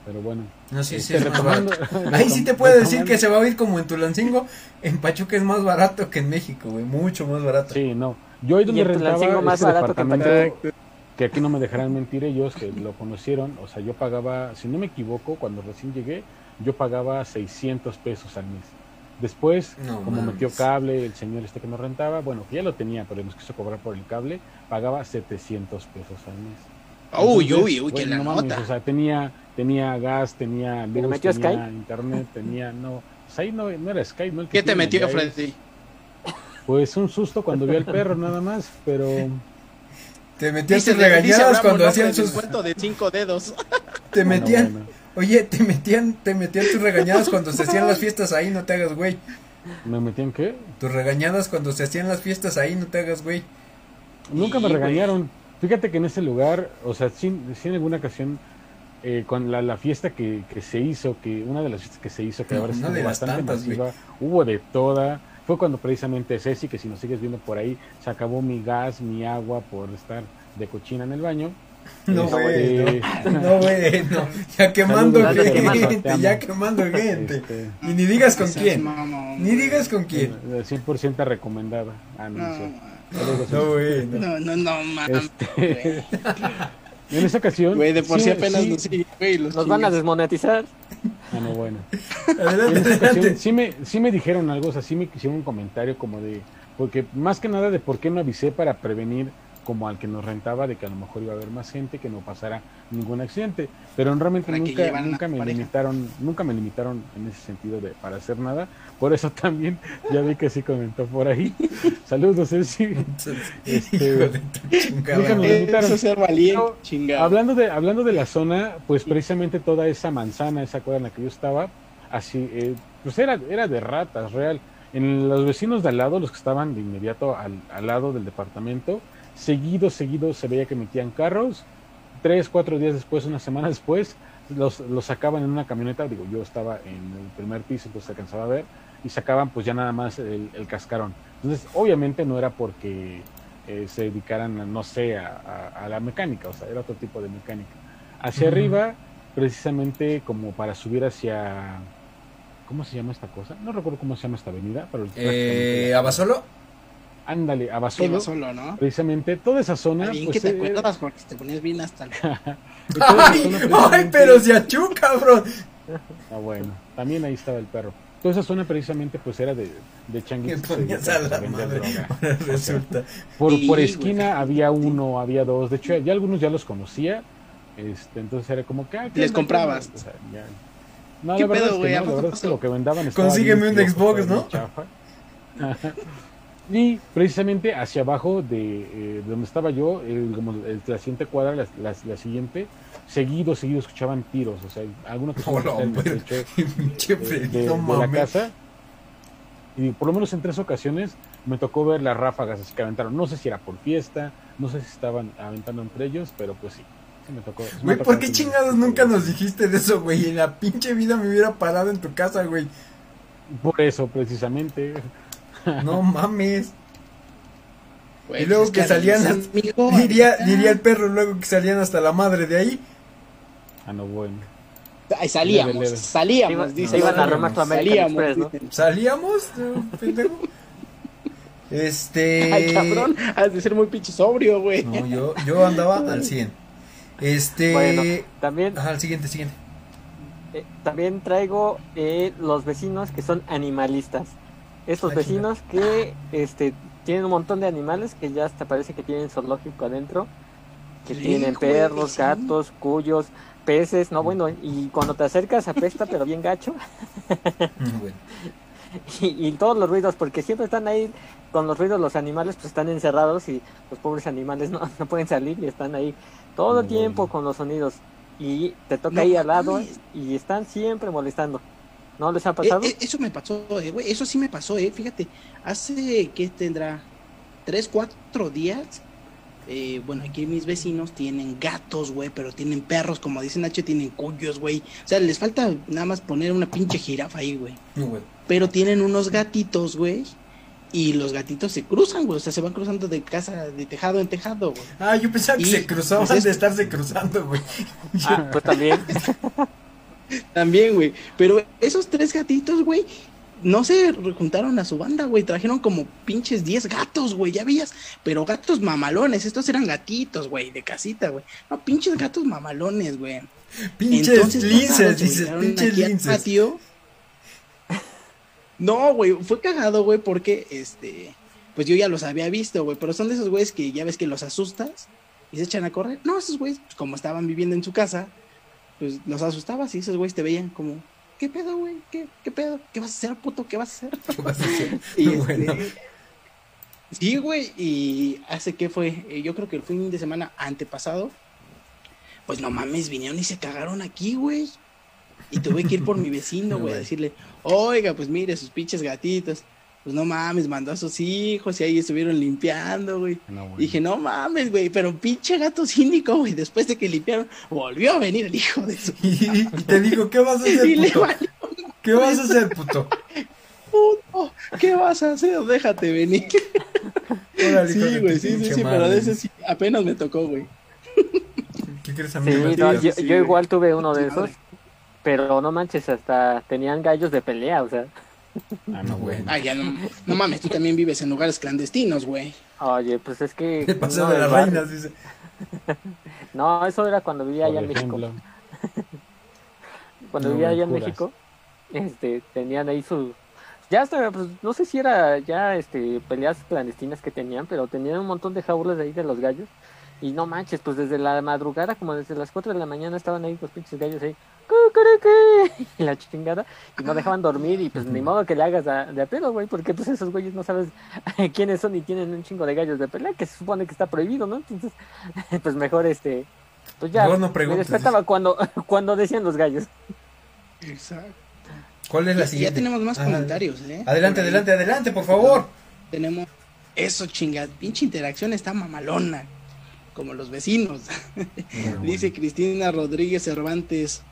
Speaker 2: Pero bueno.
Speaker 4: No, sí, sí, este, Ahí sí te puedo decir que se va a oír como en Tulancingo. En Pachuca es más barato que en México, güey. Mucho más barato.
Speaker 2: Sí, no. Yo ahí donde rentaba más este barato que, que aquí no me dejarán mentir ellos, que lo conocieron. O sea, yo pagaba, si no me equivoco, cuando recién llegué, yo pagaba 600 pesos al mes. Después, como metió cable, el señor este que nos rentaba, bueno, que ya lo tenía, pero nos quiso cobrar por el cable, pagaba 700 pesos al mes.
Speaker 3: uy, uy, uy, que la nota.
Speaker 2: o sea, tenía, tenía gas, tenía luz, tenía internet, tenía, no, pues ahí no, no era Skype, ¿no?
Speaker 3: ¿Qué te metió, Freddy?
Speaker 2: Pues un susto cuando vio al perro nada más, pero...
Speaker 4: Te metían tus regañadas cuando hacían sus...
Speaker 3: de cinco dedos.
Speaker 4: Te metían... Oye, te metían, te metían tus regañadas cuando se hacían las fiestas ahí, no te hagas güey.
Speaker 2: ¿Me metían qué?
Speaker 4: Tus regañadas cuando se hacían las fiestas ahí, no te hagas güey.
Speaker 2: Nunca me regañaron. Fíjate que en ese lugar, o sea, sí, en alguna ocasión, eh, con la, la fiesta que, que, se hizo, que una de las fiestas que se hizo, que ahora es bastante masiva, hubo de toda. Fue cuando precisamente Ceci, que si nos sigues viendo por ahí, se acabó mi gas, mi agua por estar de cochina en el baño.
Speaker 4: No, güey, no, güey, no. Ya quemando gente, ya quemando gente. Este, y ni digas con quién. Ni digas con quién.
Speaker 2: 100% recomendada. Ah, no,
Speaker 3: no, güey. No, no, no, mames. Este,
Speaker 2: en esa ocasión.
Speaker 3: Güey, de por sí, apenas nos,
Speaker 1: nos van a desmonetizar.
Speaker 2: Ah, no, bueno. en esa ocasión sí me, sí me dijeron algo, o sea, sí me hicieron un comentario como de. Porque más que nada de por qué no avisé para prevenir como al que nos rentaba de que a lo mejor iba a haber más gente que no pasara ningún accidente. Pero realmente nunca nunca me limitaron nunca me limitaron en ese sentido de para hacer nada. Por eso también ya vi que sí comentó por ahí. Saludos Ceci este, nunca me limitaron. hablando de hablando de la zona pues precisamente toda esa manzana esa cuadra en la que yo estaba así eh, pues era era de ratas real. En los vecinos de al lado, los que estaban de inmediato al, al lado del departamento, seguido, seguido se veía que metían carros. Tres, cuatro días después, una semana después, los, los sacaban en una camioneta. Digo, yo estaba en el primer piso, entonces se alcanzaba a ver. Y sacaban, pues ya nada más el, cascarón. Entonces, obviamente no era porque eh, se dedicaran, no sé, a, la mecánica, o sea, era otro tipo de mecánica. Hacia arriba, precisamente como para subir hacia... ¿Cómo se llama esta cosa? No recuerdo cómo se llama esta avenida, pero...
Speaker 4: Eh, ¿Abasolo?
Speaker 2: Ándale, Abasolo.
Speaker 3: solo, ¿no?
Speaker 2: Precisamente toda esa zona...
Speaker 3: Bien pues, que te eh, acuerdas porque te ponías bien hasta... El...
Speaker 4: ay, ay, pero se achú, cabrón.
Speaker 2: Ah, bueno, también ahí estaba el perro. Toda esa zona precisamente pues era de, de changuitos. Resulta. Por, por esquina había uno, había dos. De hecho, ya algunos ya los conocía. Este, entonces era como que... Ah,
Speaker 3: Les comprabas.
Speaker 2: No, la verdad, es que no, la verdad es que lo que vendaban
Speaker 4: Consígueme un Xbox, ¿no?
Speaker 2: Y precisamente hacia abajo de, eh, donde estaba yo, el, como la siguiente cuadra, la, la, la siguiente, seguido, seguido escuchaban tiros, o sea, alguna persona
Speaker 4: oh, no, de,
Speaker 2: de, la casa. Y por lo menos en tres ocasiones me tocó ver las ráfagas así que aventaron. No sé si era por fiesta, no sé si estaban aventando entre ellos, pero pues sí. sí me tocó.
Speaker 4: Güey, ¿por qué chingados nunca nos dijiste de eso, güey? En la pinche vida me hubiera parado en tu casa, güey.
Speaker 2: Por eso, precisamente.
Speaker 4: No mames. y luego que, salían, diría, diría el perro luego que salían hasta la madre de ahí.
Speaker 2: Ah, no, bueno.
Speaker 3: Ahí salíamos, salíamos,
Speaker 1: dice. iban a Roma salíamos, Express, ¿no?
Speaker 4: ¿Salíamos? Este.
Speaker 3: Ay, cabrón, has de ser muy pinche sobrio, güey.
Speaker 4: No, yo, yo andaba al 100. Este.
Speaker 1: Bueno, también.
Speaker 4: Ajá, al siguiente, siguiente.
Speaker 1: Eh, también traigo eh, los vecinos que son animalistas. Estos vecinos que este tienen un montón de animales que ya hasta parece que tienen zoológico adentro que tienen perros, gatos, cuyos, peces, no bueno, y cuando te acercas apesta pero bien gacho. Y, todos los ruidos, porque siempre están ahí con los ruidos, los animales pues están encerrados y los pobres animales no, no pueden salir y están ahí todo el tiempo con los sonidos. Y te toca ahí al lado y están siempre molestando. ¿No les ha pasado?
Speaker 3: Eh, eh, eso me pasó, eh, eso sí me pasó, eh, fíjate, hace que tendrá tres, cuatro días eh, bueno, aquí mis vecinos tienen gatos, güey, pero tienen perros, como dicen H, tienen cuyos, güey. O sea, les falta nada más poner una pinche jirafa ahí, güey. Pero tienen unos gatitos, güey. Y los gatitos se cruzan, güey. O sea, se van cruzando de casa, de tejado en tejado, güey.
Speaker 4: Ah, yo pensaba que se cruzaban pues de estarse cruzando, güey.
Speaker 1: Ah, pues también.
Speaker 3: también, güey. Pero esos tres gatitos, güey, no se juntaron a su banda, güey. Trajeron como pinches 10 gatos, güey. Ya veías. Pero gatos mamalones. Estos eran gatitos, güey, de casita, güey. No, pinches gatos mamalones, güey.
Speaker 4: Pinches linces, dices, pinches linces.
Speaker 3: No, güey, fue cagado, güey, porque este. Pues yo ya los había visto, güey. Pero son de esos güeyes que ya ves que los asustas y se echan a correr. No, esos güeyes, pues, como estaban viviendo en su casa, pues los asustabas y esos güeyes te veían como ¿qué pedo, güey? ¿Qué, ¿Qué pedo? ¿Qué vas a hacer, puto? ¿Qué vas a hacer? ¿Qué vas a hacer? Este, sí, güey, y hace que fue, eh, yo creo que el fin de semana antepasado, pues no mames, vinieron y se cagaron aquí, güey. Y tuve que ir por mi vecino, güey, a decirle, oiga, pues mire, sus pinches gatitos pues no mames, mandó a sus hijos y ahí estuvieron limpiando, güey. Dije, no mames, güey, pero pinche gato cínico, güey. Después de que limpiaron, volvió a venir el hijo de su.
Speaker 4: y, te dijo, ¿qué vas a hacer, puto? ¿Qué vas a hacer, puto?
Speaker 3: Puto, ¿qué vas a hacer? Déjate venir. sí, güey, sí, sí, sí, pero de ese sí, apenas me tocó, güey.
Speaker 4: ¿Qué crees
Speaker 1: a mí? Sí, no, yo, yo igual tuve uno de esos, pero no manches, hasta tenían gallos de pelea, o sea.
Speaker 3: Ah, no, güey. Ah, ya no, no mames, tú también vives en lugares clandestinos, güey.
Speaker 1: Oye, pues es que.
Speaker 4: ¿Qué pasó de las reinas? Dice.
Speaker 1: no, eso era cuando vivía allá en México. cuando vivía allá en México, este, tenían ahí su. Ya hasta, pues, no sé si era ya este peleas clandestinas que tenían, pero tenían un montón de jaulas ahí de los gallos. Y no manches, pues desde la madrugada, como desde las 4 de la mañana, estaban ahí los pinches gallos ahí. Y la chingada. Y no dejaban dormir. Y pues ni modo que le hagas de a pedo, güey. Porque pues esos güeyes no sabes quiénes son y tienen un chingo de gallos de pelea. Que se supone que está prohibido, ¿no? Entonces, pues mejor este. Pues ya.
Speaker 4: No me
Speaker 1: despertaba cuando, cuando decían los gallos.
Speaker 3: Exacto.
Speaker 4: ¿Cuál es la siguiente?
Speaker 3: Ya tenemos más comentarios, ¿eh?
Speaker 4: Adelante, adelante, adelante, por favor.
Speaker 3: Tenemos. Eso, chinga. Pinche interacción está mamalona como los vecinos. Dice Cristina Rodríguez Cervantes.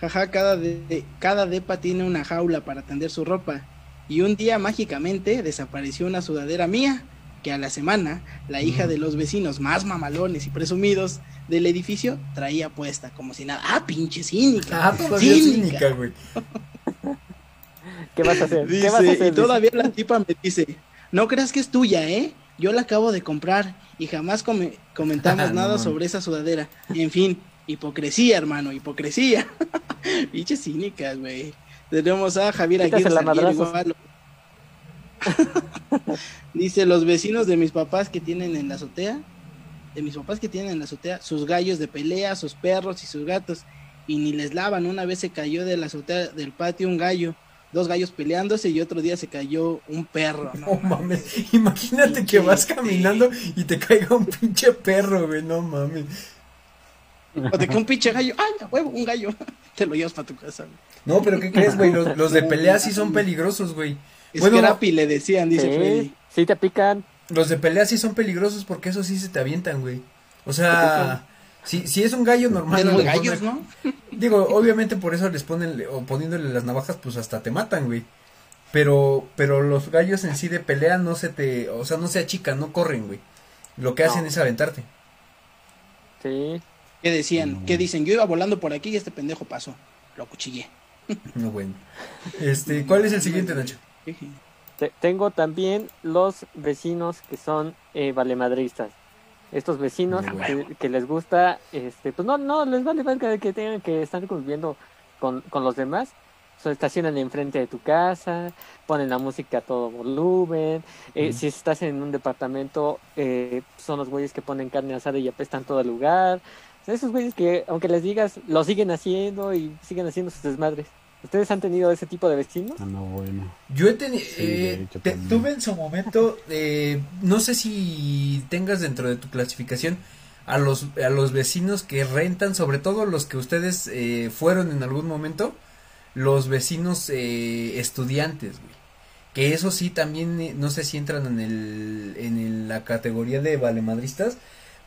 Speaker 3: Jaja, cada, de, cada depa tiene una jaula para tender su ropa. Y un día mágicamente desapareció una sudadera mía que a la semana la hija de los vecinos más mamalones y presumidos del edificio traía puesta como si nada. Ah, pinche cínica. Ah, cínica, güey.
Speaker 1: ¿Qué vas a hacer? ¿Qué vas a hacer?
Speaker 3: Y todavía la tipa me dice, no creas que es tuya, ¿eh? Yo la acabo de comprar y jamás comentamos nada sobre esa sudadera. En fin, hipocresía, hermano, hipocresía. Pinches cínicas, güey. Tenemos a Javier Aguirre. Dice, los vecinos de mis papás que tienen en la azotea, de mis papás que tienen en la azotea, sus gallos de pelea, sus perros y sus gatos, y ni les lavan. Una vez se cayó de la azotea del patio un gallo, dos gallos peleándose y otro día se cayó un perro.
Speaker 4: No, mames, imagínate que vas caminando y te caiga un pinche perro, güey, no mames.
Speaker 3: O te cae un pinche gallo, ay, huevo, un gallo, te lo llevas para tu casa.
Speaker 4: No, pero ¿qué crees, güey? Los, de pelea sí son peligrosos, güey.
Speaker 3: Bueno, Scrappy le decían, dice Freddy.
Speaker 1: Sí, te pican.
Speaker 4: Los de pelea sí son peligrosos porque esos sí se te avientan, güey. O sea, si, si es un gallo normal.
Speaker 3: Los gallos, ¿no?
Speaker 4: Digo, obviamente por eso les ponen, o poniéndole las navajas, pues hasta te matan, güey. Pero, pero los gallos en sí de pelea no se te, o sea, no se achican, no corren, güey. Lo que hacen es aventarte.
Speaker 1: Sí.
Speaker 3: ¿Qué decían? ¿Qué dicen? Yo iba volando por aquí y este pendejo pasó. Lo cuchillé.
Speaker 4: No, bueno. Este, ¿cuál es el siguiente, Nacho?
Speaker 1: tengo también los vecinos que son eh, valemadristas. Estos vecinos que, les gusta, este, pues no, no, les vale verga que tengan que estar conviviendo con, con los demás. Se estacionan enfrente de tu casa, ponen la música a todo volumen. Eh, si estás en un departamento, eh, son los güeyes que ponen carne asada y apestan todo el lugar. esos güeyes que, aunque les digas, lo siguen haciendo y siguen haciendo sus desmadres. ¿Ustedes han tenido ese tipo de vecinos?
Speaker 2: Ah, no, bueno.
Speaker 4: Yo he tenido, eh, tuve en su momento, eh, no sé si tengas dentro de tu clasificación a los, a los vecinos que rentan, sobre todo los que ustedes eh, fueron en algún momento, los vecinos estudiantes, güey. Que eso sí también, no sé si entran en, el, en la categoría de valemadristas,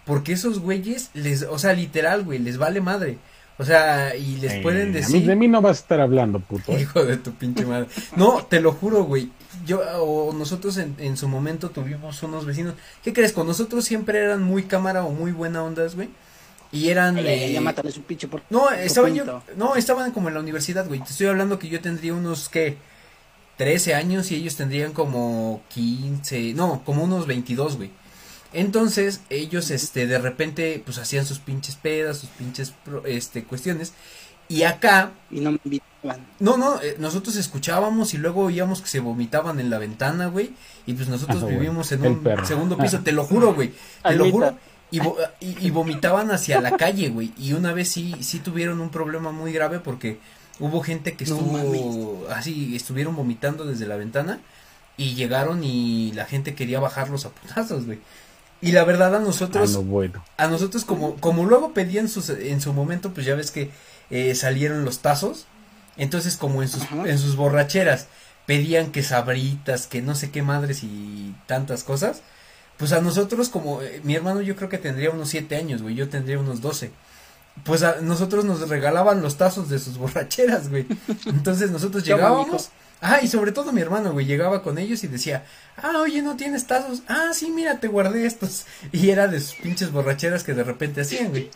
Speaker 4: porque esos güeyes, les, o sea, literal, güey, les vale madre. O sea, y les pueden decir.
Speaker 2: A mí, de mí no vas a estar hablando, puto.
Speaker 4: ¿eh? Hijo de tu pinche madre. No, te lo juro, güey. Yo, o nosotros en, en su momento tuvimos unos vecinos. ¿Qué crees? Con nosotros siempre eran muy cámara o muy buena ondas, güey. Y eran.
Speaker 3: Eh, ya mátale su pinche por.
Speaker 4: No, estaban yo. No, estaban como en la universidad, güey. Te estoy hablando que yo tendría unos, ¿qué? 13 años y ellos tendrían como 15. No, como unos 22, güey. Entonces, ellos, este, de repente, pues hacían sus pinches pedas, sus pinches, este, cuestiones. Y acá.
Speaker 3: Y no me invitaban.
Speaker 4: No, no, eh, nosotros escuchábamos y luego oíamos que se vomitaban en la ventana, güey. Y pues nosotros vivimos en un segundo piso, te lo juro, güey. Te lo juro. Y, y, vomitaban hacia la calle, güey. Y una vez sí, sí tuvieron un problema muy grave porque hubo gente que estuvo así, estuvieron vomitando desde la ventana. Y llegaron y la gente quería bajarlos a putazos, güey. Y la verdad a nosotros, ah, a nosotros como, como luego pedían sus, en su momento, pues ya ves que eh, salieron los tazos, entonces como en sus, en sus borracheras pedían que sabritas, que no sé qué madres y tantas cosas, pues a nosotros como, eh, mi hermano yo creo que tendría unos siete años, güey, yo tendría unos doce. Pues a nosotros nos regalaban los tazos de sus borracheras, güey. Entonces nosotros llegábamos Ah, y sobre todo mi hermano, güey, llegaba con ellos y decía, ah, oye, ¿no tienes tazos? Ah, sí, mira, te guardé estos. Y era de sus pinches borracheras que de repente hacían, güey.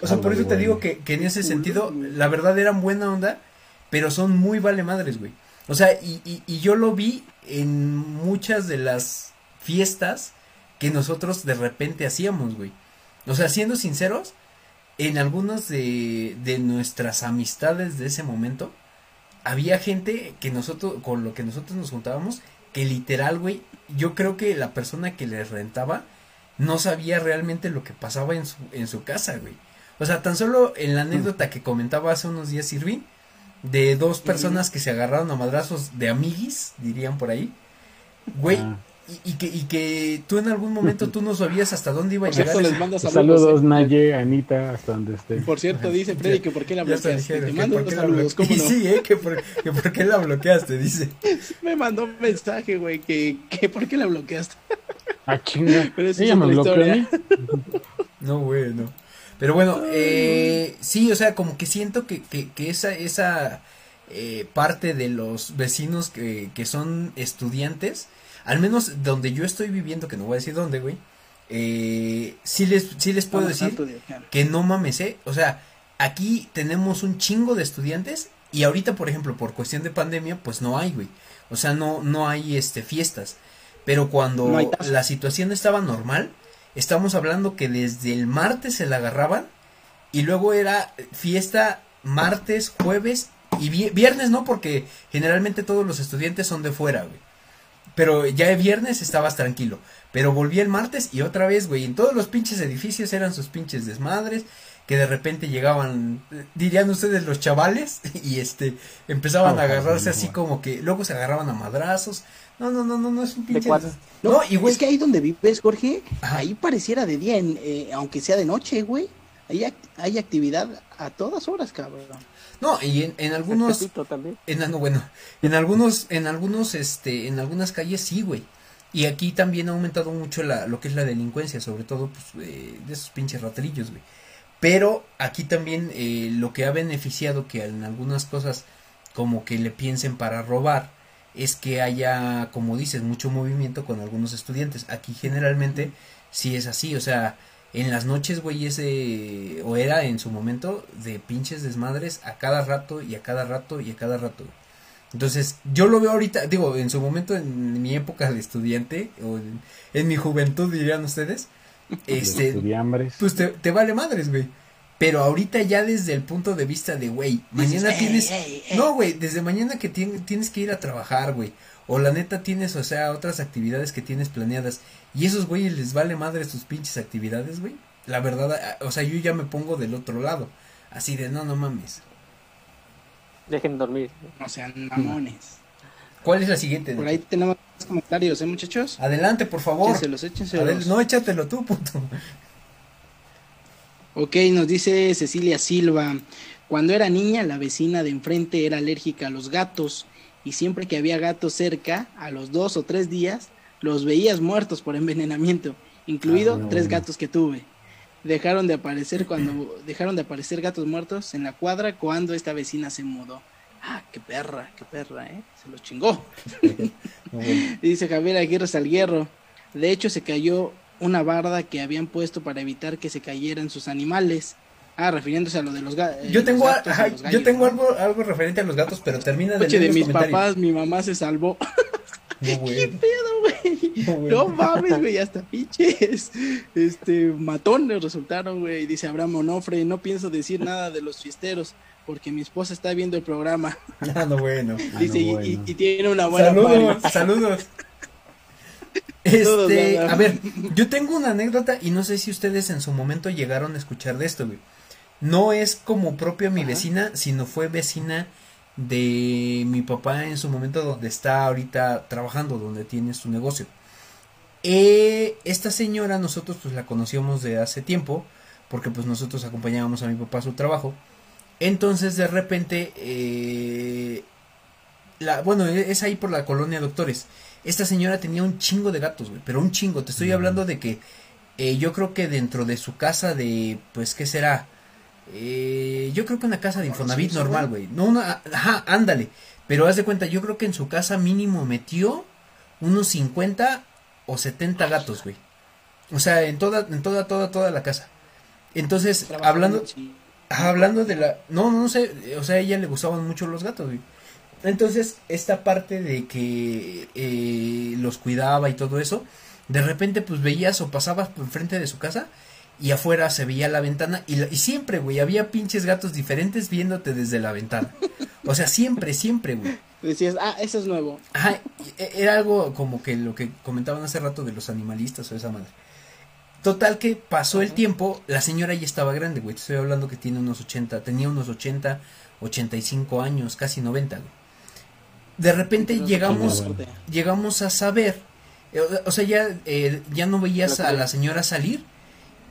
Speaker 4: O sea, por eso te digo que, que en ese sentido, la verdad eran buena onda, pero son muy vale madres, güey. O sea, y, y, y yo lo vi en muchas de las fiestas que nosotros de repente hacíamos, güey. O sea, siendo sinceros, en algunas de, de nuestras amistades de ese momento, había gente que nosotros, con lo que nosotros nos juntábamos, que literal, güey, yo creo que la persona que les rentaba no sabía realmente lo que pasaba en su, en su casa, güey. O sea, tan solo en la anécdota que comentaba hace unos días Irving, de dos personas que se agarraron a madrazos de amiguis, dirían por ahí, güey, ah y, que, y que tú en algún momento tú no sabías hasta dónde iba a llegar.
Speaker 2: les saludos. saludos Naye, Anita, hasta donde esté.
Speaker 3: Por cierto, dice Freddy que por qué la bloqueaste. Te mando
Speaker 4: los saludos, ¿cómo no? Sí, eh, que por, que por qué la bloqueaste, dice.
Speaker 3: Me mandó un mensaje, güey, que, que por qué la bloqueaste.
Speaker 2: Ah, chinga. Pero Ella me bloqueó
Speaker 4: No, güey, no. Pero bueno, eh, sí, o sea, como que siento que, que, que esa, esa eh, parte de los vecinos que, que son estudiantes, al menos donde yo estoy viviendo, que no voy a decir dónde, güey, eh, sí les, sí les puedo decir que no mames, eh, o sea, aquí tenemos un chingo de estudiantes y ahorita, por ejemplo, por cuestión de pandemia, pues no hay, güey. O sea, no, no hay este fiestas. Pero cuando la situación estaba normal, estamos hablando que desde el martes se la agarraban y luego era fiesta martes, jueves y viernes no, porque generalmente todos los estudiantes son de fuera, güey. Pero ya el viernes estabas tranquilo. Pero volví el martes y otra vez, güey, en todos los pinches edificios eran sus pinches desmadres que de repente llegaban, dirían ustedes los chavales, y este, empezaban a agarrarse así como que, luego se agarraban a madrazos. No, no, no, no, no es un pinche.
Speaker 3: No, y güey. Es que ahí donde vives, Jorge, ahí pareciera de día, en, eh, aunque sea de noche, güey. Ahí hay actividad a todas horas, cabrón.
Speaker 4: No, y en, en algunos. También. En, no, bueno, en algunos, en algunos, este, en algunas calles sí, güey. Y aquí también ha aumentado mucho la, lo que es la delincuencia, sobre todo pues, eh, de esos pinches ratelillos, güey. Pero aquí también eh, lo que ha beneficiado que en algunas cosas como que le piensen para robar es que haya, como dices, mucho movimiento con algunos estudiantes. Aquí generalmente sí es así, o sea, en las noches, güey, ese, o era en su momento, de pinches desmadres a cada rato y a cada rato y a cada rato. Entonces, yo lo veo ahorita, digo, en su momento, en mi época de estudiante, o en mi juventud, dirían ustedes, este, pues te, vale madres, güey. Pero ahorita ya desde el punto de vista de, güey, mañana tienes... No, güey, desde mañana que tienes que ir a trabajar, güey. O la neta tienes, o sea, otras actividades que tienes planeadas. Y esos güeyes les vale madres tus pinches actividades, güey. La verdad, o sea, yo ya me pongo del otro lado. Así de, no, no mames.
Speaker 1: Dejen dormir.
Speaker 3: No sean mamones.
Speaker 4: ¿Cuál es la siguiente?
Speaker 3: Por ahí tenemos comentarios, ¿eh, muchachos?
Speaker 4: Adelante, por favor.
Speaker 3: Échenselos, échenselos.
Speaker 4: no, échatelo tú, puto.
Speaker 3: Ok, nos dice Cecilia Silva. Cuando era niña, la vecina de enfrente era alérgica a los gatos y siempre que había gatos cerca, a los dos o tres días, los veías muertos por envenenamiento, incluido ah, tres gatos que tuve. Dejaron de aparecer cuando dejaron de aparecer gatos muertos en la cuadra cuando esta vecina se mudó. Ah, qué perra, qué perra, ¿eh? Se lo chingó. Dice Javier Aguirre Salguerro. De hecho, se cayó una barda que habían puesto para evitar que se cayeran sus animales. Ah, refiriéndose a lo de los, gatos.
Speaker 4: Yo tengo, yo tengo algo, algo referente a los gatos, pero termina de
Speaker 3: Noche de mis papás, mi mamá se salvó. ¿Qué pedo, güey? No, mames, güey, hasta pinches. Este, matones resultaron, güey. Dice Abraham Onofre, no pienso decir nada de los fiesteros porque mi esposa está viendo el programa.
Speaker 4: Ah, no, bueno.
Speaker 3: Dice, Y, tiene una buena
Speaker 4: Saludos, saludos. Este, a ver, yo tengo una anécdota y no sé si ustedes en su momento llegaron a escuchar de esto, güey. No es como propia mi vecina, sino fue vecina de mi papá en su momento donde está ahorita trabajando, donde tiene su negocio. Eh, esta señora nosotros pues la conocíamos de hace tiempo, porque pues nosotros acompañábamos a mi papá a su trabajo. Entonces de repente, eh, la, bueno, es ahí por la colonia Doctores. Esta señora tenía un chingo de gatos, güey, pero un chingo. Te estoy hablando de que eh, yo creo que dentro de su casa de, pues, ¿qué será? Eh, yo creo que una casa de Infonavit normal, güey. No una, ajá, ándale. Pero haz de cuenta, yo creo que en su casa mínimo metió unos 50 o 70 gatos, güey. O sea, en toda, en toda, toda, toda la casa. Entonces, hablando, hablando de la, no, no sé, o sea, a ella le gustaban mucho los gatos, güey. Entonces, esta parte de que eh, los cuidaba y todo eso, de repente pues veías o pasabas por frente de su casa y afuera se veía la ventana y, y siempre, güey, había pinches gatos diferentes viéndote desde la ventana. O sea, siempre, siempre, güey.
Speaker 3: Decías, ah, eso es nuevo.
Speaker 4: Ajá, e, era algo como que lo que comentaban hace rato de los animalistas o esa madre. Total que pasó el tiempo, la señora ya estaba grande, güey. Te estoy hablando que tiene unos 80, tenía unos 80, 85 años, casi 90, güey. De repente llegamos, llegamos a saber, eh, o sea, ya, eh, ya no veías a la señora salir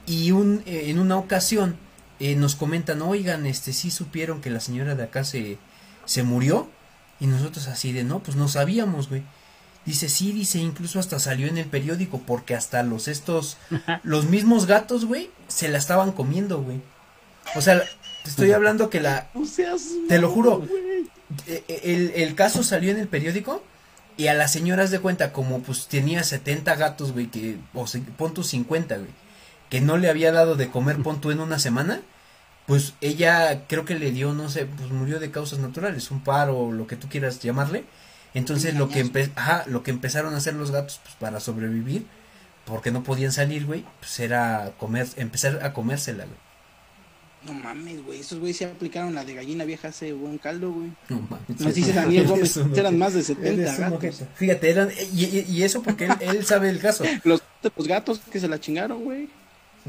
Speaker 4: y un, eh, en una ocasión nos comentan, oigan, este, sí supieron que la señora de acá se, se murió y nosotros así de, no, pues no sabíamos, güey. Dice, sí, dice, incluso hasta salió en el periódico porque hasta los estos, los mismos gatos, güey, se la estaban comiendo, güey. O sea, te estoy hablando que la... te lo juro, e, e, el, el caso salió en el periódico y a las señoras de cuenta, como pues tenía 70 gatos, güey, que, o pon tu 50, güey, que no le había dado de comer, pon en una semana, pues ella creo que le dio, no sé, pues murió de causas naturales, un paro, lo que tú quieras llamarle. Entonces lo que, lo que empezaron a hacer los gatos pues, para sobrevivir, porque no podían salir, güey, pues era comer, empezar a comérsela, güey.
Speaker 3: No mames, güey. Esos güey se aplicaron la de gallina vieja hace buen caldo, güey. No mames. Nos dice Daniel Gómez, eran más de 70 gatos.
Speaker 4: Fíjate, eran, y, y, eso porque él, sabe el caso.
Speaker 3: Los, los gatos que se la chingaron, güey.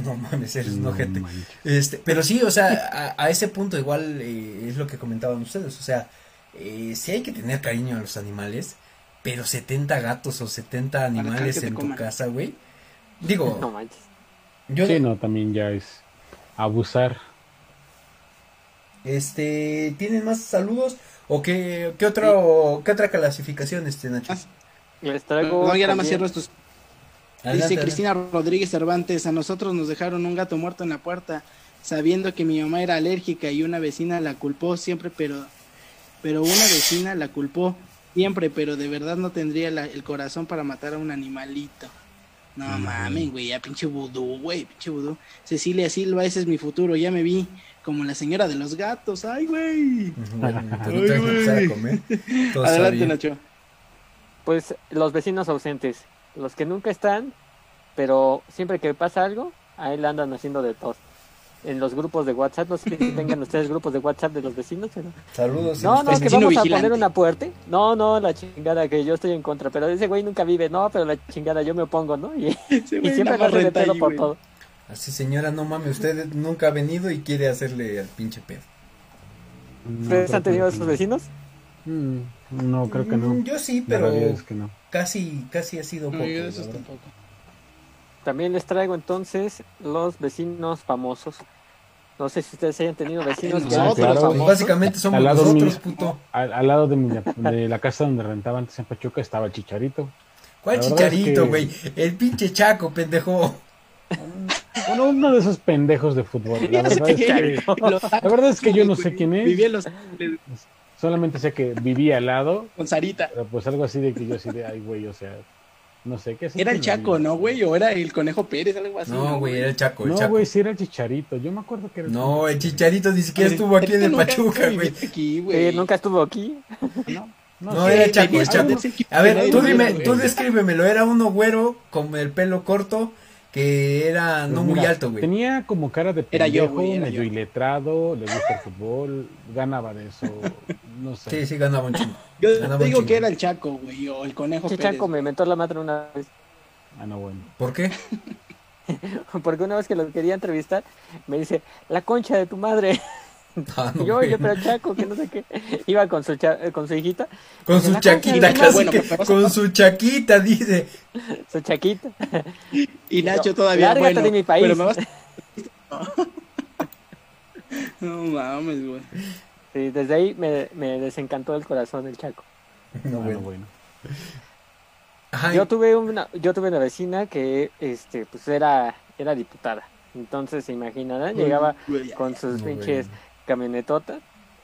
Speaker 4: No mames, eres un ojete. Este, pero sí, o sea, a, ese punto igual eh, es lo que comentaban ustedes. O sea, eh, sí hay que tener cariño a los animales, pero 70 gatos o 70 animales en tu casa, güey. Digo, no manches.
Speaker 2: Yo, sí, no, también ya es abusar
Speaker 4: este, ¿tienen más saludos? ¿O qué, qué, otro, qué otra clasificación, este, Nacho?
Speaker 3: Les traigo. No, ya nada más cierro estos. Dice Cristina Rodríguez Cervantes: A nosotros nos dejaron un gato muerto en la puerta, sabiendo que mi mamá era alérgica y una vecina la culpó siempre, pero. Pero una vecina la culpó siempre, pero de verdad no tendría el corazón para matar a un animalito. No mames, güey, ya pinche vudú, güey, pinche vudú. Cecilia Silva, ese es mi futuro, ya me vi como la señora de los gatos. ¡Ay, güey!
Speaker 1: Adelante, Nacho. Pues los vecinos ausentes, los que nunca están, pero siempre que pasa algo, ahí le andan haciendo de todo. En los grupos de WhatsApp, no sé si tengan ustedes grupos de WhatsApp de los vecinos.
Speaker 4: Saludos.
Speaker 1: No, no, que vamos a poner una puerta. No, no, la chingada, que yo estoy en contra. Pero ese güey nunca vive. No, pero la chingada, yo me opongo, ¿no? Y, siempre lo de pedo por todo.
Speaker 4: Así, señora, no mames, usted nunca ha venido y quiere hacerle al pinche pedo.
Speaker 1: ¿Ustedes han tenido esos vecinos?
Speaker 2: Mm, no, creo que no.
Speaker 4: Mm, yo sí, pero casi, casi ha sido poco.
Speaker 1: También les traigo entonces los vecinos famosos. No sé si ustedes hayan tenido vecinos
Speaker 4: famosos. Básicamente somos al nosotros, puto.
Speaker 2: Al, lado de, mi, de, la casa donde rentaba antes en Pachuca estaba el Chicharito.
Speaker 4: ¿Cuál Chicharito, güey? El pinche Chaco, pendejo.
Speaker 2: Bueno, uno de esos pendejos de fútbol. La verdad, es que, la verdad es que yo no sé quién es. Solamente sé que vivía al lado.
Speaker 3: Con Sarita.
Speaker 2: Pero pues algo así de que yo así de, ay, güey, o sea, no sé qué es.
Speaker 3: Era el Chaco, ¿no, güey? O era el Conejo Pérez, algo así.
Speaker 4: No, güey, era el Chaco.
Speaker 2: El no, güey, sí era el Chicharito. Yo me acuerdo que era.
Speaker 4: No, el Chicharito ni siquiera estuvo aquí en el Pachuca, güey.
Speaker 1: Eh, nunca estuvo aquí.
Speaker 4: No. No, era el Chaco, el Chaco. A ver, tú dime, tú descríbemelo. Era uno güero con el pelo corto que era no muy alto, güey.
Speaker 2: Tenía como cara de pendejo, era medio iletrado, le gusta el fútbol, ganaba de eso, no sé.
Speaker 4: Sí, sí, ganaba un chingo.
Speaker 3: Yo digo que era el Chaco, güey, o el Conejo
Speaker 1: El Chaco me mentó la madre una vez.
Speaker 2: Ah, no, bueno.
Speaker 4: ¿Por qué?
Speaker 1: Porque una vez que lo quería entrevistar, me dice, la concha de tu madre. Ah, yo, yo, pero Chaco, que no sé qué. Iba con su, con su hijita.
Speaker 4: Con su chaquita, casi con su chaquita, dice.
Speaker 1: Su chaquita.
Speaker 3: Y Nacho todavía.
Speaker 1: Lárgate de mi país. Pero me vas...
Speaker 3: no mames, güey.
Speaker 1: Sí, desde ahí me, me desencantó el corazón el Chaco.
Speaker 2: No, bueno, bueno.
Speaker 1: Yo tuve una, yo tuve una vecina que este pues era, era diputada. Entonces se imaginarán, llegaba con sus pinches camionetota.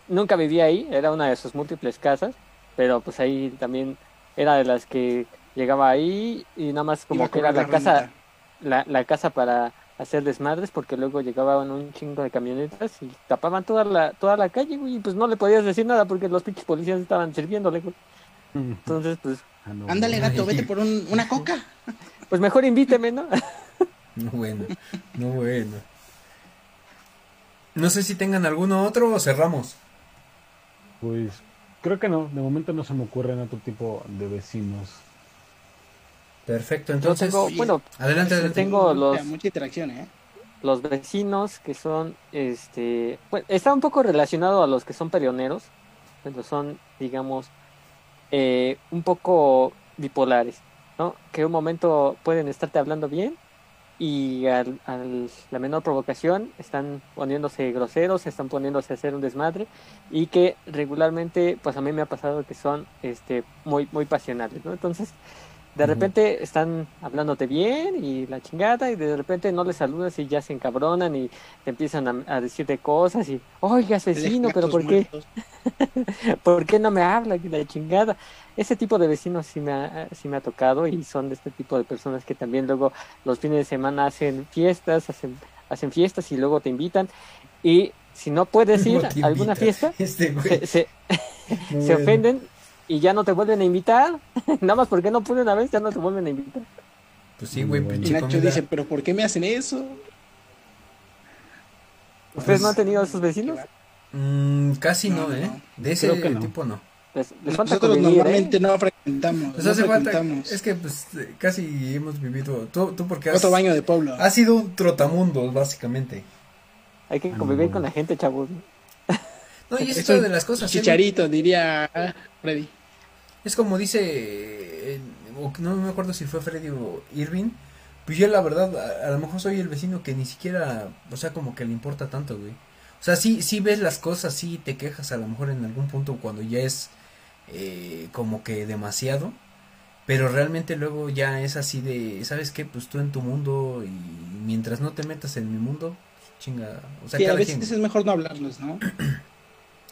Speaker 1: Nunca vivía ahí, era una de sus múltiples casas, pero pues ahí también era de las que llegaba ahí y nada más como que era la casa, la, la, casa para hacer desmadres porque luego llegaban un chingo de camionetas y tapaban toda la, toda la calle, y pues no le podías decir nada porque los pinches policías estaban sirviéndole, Entonces, pues...
Speaker 3: Ah, Ándale, gato, vete por una coca.
Speaker 1: Pues mejor invíteme, ¿no?
Speaker 4: no bueno, no bueno. No sé si tengan alguno otro o cerramos.
Speaker 2: Pues creo que no, de momento no se me ocurren otro tipo de vecinos.
Speaker 4: Perfecto, entonces.
Speaker 1: bueno, adelante, adelante. Tengo los.
Speaker 3: Mucha interacción, ¿eh?
Speaker 1: Los vecinos que son, este, pues, está un poco relacionado a los que son peleoneros, pero son, digamos, eh, un poco bipolares, ¿no? Que un momento pueden estarte hablando bien y al, la menor provocación están poniéndose groseros, están poniéndose a hacer un desmadre y que regularmente pues a mí me ha pasado que son este muy muy pasionales, ¿no? Entonces, De repente están hablándote bien y la chingada y de repente no les saludas y ya se encabronan y te empiezan a, decirte cosas y, oiga, vecino, pero ¿por qué? ¿Por qué no me habla? La chingada. Ese tipo de vecinos sí me, ha, sí me ha tocado y son de este tipo de personas que también luego los fines de semana hacen fiestas, hacen, hacen fiestas y luego te invitan y si no puedes ir a alguna fiesta, este se, se ofenden y ya no te vuelven a invitar. Nada más porque no pude una vez, ya no te vuelven a invitar.
Speaker 4: Pues sí, güey,
Speaker 3: Y Nacho dice, pero ¿por qué me hacen eso?
Speaker 1: ¿Ustedes no han tenido esos vecinos?
Speaker 4: Mm, casi no, ¿eh? De ese tipo no.
Speaker 3: Nosotros normalmente ¿eh? no frecuentamos.
Speaker 4: Pues hace falta, es que pues casi hemos vivido, tú, tú porque
Speaker 3: has... Otro baño de pueblo.
Speaker 4: Ha sido un trotamundo, básicamente.
Speaker 1: Hay que convivir con la gente, chavos.
Speaker 4: No, y esto de las cosas.
Speaker 3: Chicharito, diría Freddy.
Speaker 4: Es como dice, eh, no me acuerdo si fue Freddy o Irving. Pues yo la verdad, a, lo mejor soy el vecino que ni siquiera, o sea, como que le importa tanto, güey. O sea, sí, sí ves las cosas, sí te quejas a lo mejor en algún punto cuando ya es eh, como que demasiado. Pero realmente luego ya es así de, ¿sabes qué? Pues tú en tu mundo y mientras no te metas en mi mundo, chinga.
Speaker 3: O sea, sí, a veces es mejor no hablarlos, ¿no?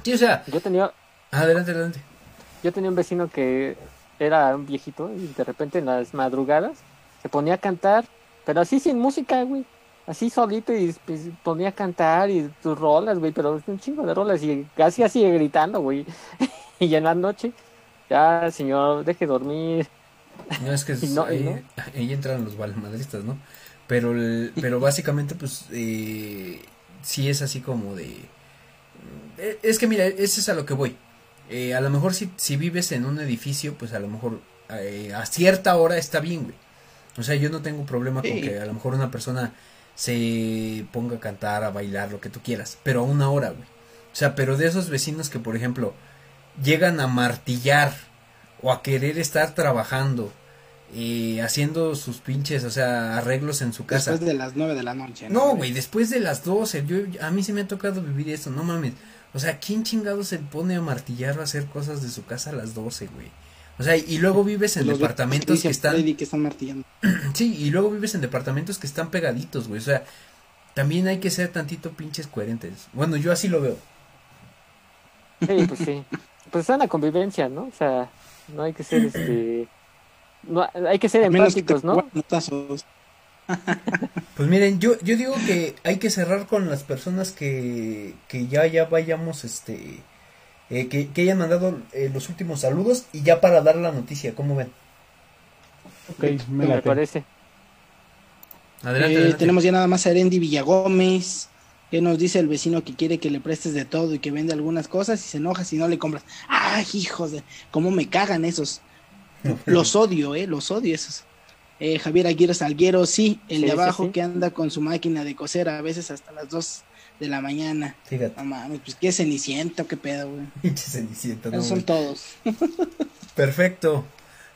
Speaker 4: Sí, o sea.
Speaker 1: Yo tenía.
Speaker 4: Adelante, adelante.
Speaker 1: Yo tenía un vecino que era un viejito y de repente en las madrugadas se ponía a cantar, pero así sin música, güey. Así solito y pues, ponía a cantar y tus rolas, güey, pero un chingo de rolas y casi así gritando, güey. y en la noche, ya, señor, deje dormir.
Speaker 4: No, es que ahí, entran los balmadristas, ¿no? Pero, pero básicamente, pues, eh, sí es así como de eh, es que mira, ese es a lo que voy. Eh, a lo mejor si, si vives en un edificio, pues a lo mejor eh, a cierta hora está bien, güey. O sea, yo no tengo problema con que a lo mejor una persona se ponga a cantar, a bailar, lo que tú quieras, pero a una hora, güey. O sea, pero de esos vecinos que, por ejemplo, llegan a martillar o a querer estar trabajando, y haciendo sus pinches, o sea, arreglos en su casa.
Speaker 3: Después de las nueve de la noche.
Speaker 4: No, güey, después de las doce. Yo, a mí se me ha tocado vivir esto, no mames. O sea, ¿quién chingado se pone a martillar o a hacer cosas de su casa a las 12, güey? O sea, y luego vives en departamentos que están...
Speaker 3: que están martillando.
Speaker 4: sí, y luego vives en departamentos que están pegaditos, güey. O sea, también hay que ser tantito pinches coherentes. Bueno, yo así lo veo.
Speaker 1: Sí, pues sí. Pues es una convivencia, ¿no? O sea, no hay que ser este... No, hay que ser empáticos, ¿no?
Speaker 4: Pues miren, yo, yo digo que hay que cerrar con las personas que, que ya, ya vayamos, este, eh, que, que, hayan mandado eh, los últimos saludos y ya para dar la noticia, ¿cómo ven?
Speaker 1: Ok, me, parece.
Speaker 3: Adelante, eh, Tenemos ya nada más a Erendi Villagómez, que nos dice el vecino que quiere que le prestes de todo y que vende algunas cosas y se enoja si no le compras. ¡Ay, hijos de! ¿Cómo me cagan esos? Los odio, ¿eh? Los odio esos. Eh, Javier Aguirre Salguero, sí, el de abajo que anda con su máquina de coser a veces hasta las 2 de la mañana.
Speaker 4: Fíjate.
Speaker 3: No mames, pues qué ceniciento, qué pedo, güey.
Speaker 4: Pinche ceniciento,
Speaker 3: no, son todos.
Speaker 4: Perfecto.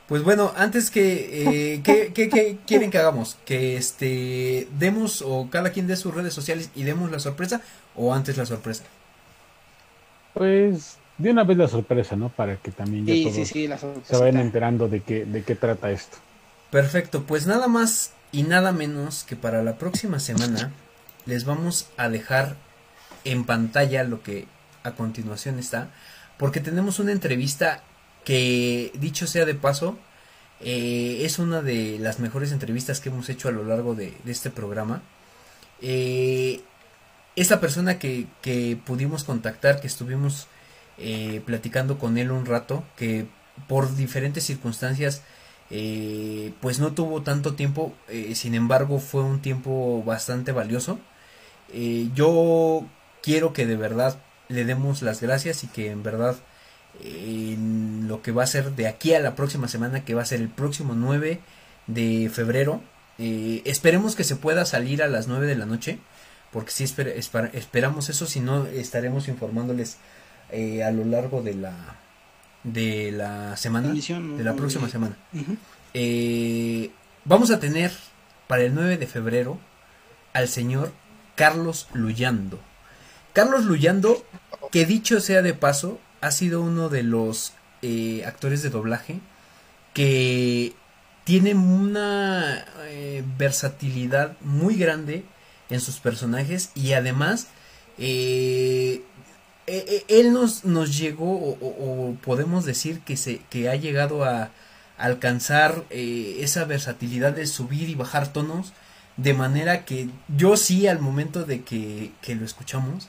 Speaker 4: Pues bueno, antes que, eh, ¿qué, qué, qué, quieren que hagamos? Que este, demos o cada quien dé sus redes sociales y demos la sorpresa o antes la sorpresa.
Speaker 2: Pues de una vez la sorpresa, ¿no? Para que también ya todos se vayan enterando de qué, de qué trata esto.
Speaker 4: Perfecto, pues nada más y nada menos que para la próxima semana les vamos a dejar en pantalla lo que a continuación está, porque tenemos una entrevista que, dicho sea de paso, eh, es una de las mejores entrevistas que hemos hecho a lo largo de, este programa. Eh, esta persona que, que, pudimos contactar, que estuvimos eh, platicando con él un rato, que por diferentes circunstancias eh, pues no tuvo tanto tiempo, eh, sin embargo fue un tiempo bastante valioso. Eh, yo quiero que de verdad le demos las gracias y que en verdad en lo que va a ser de aquí a la próxima semana, que va a ser el próximo 9 de febrero, esperemos que se pueda salir a las 9 de la noche, porque si esperamos eso, si no estaremos informándoles a lo largo de la de la semana, de la próxima semana. Eh, vamos a tener para el 9 de febrero al señor Carlos Luyando. Carlos Luyando, que dicho sea de paso, ha sido uno de los eh, actores de doblaje que tiene una eh, versatilidad muy grande en sus personajes y además eh, eh, él nos, nos llegó o, podemos decir que, se, que ha llegado a, alcanzar esa versatilidad de subir y bajar tonos de manera que yo sí al momento de que, que lo escuchamos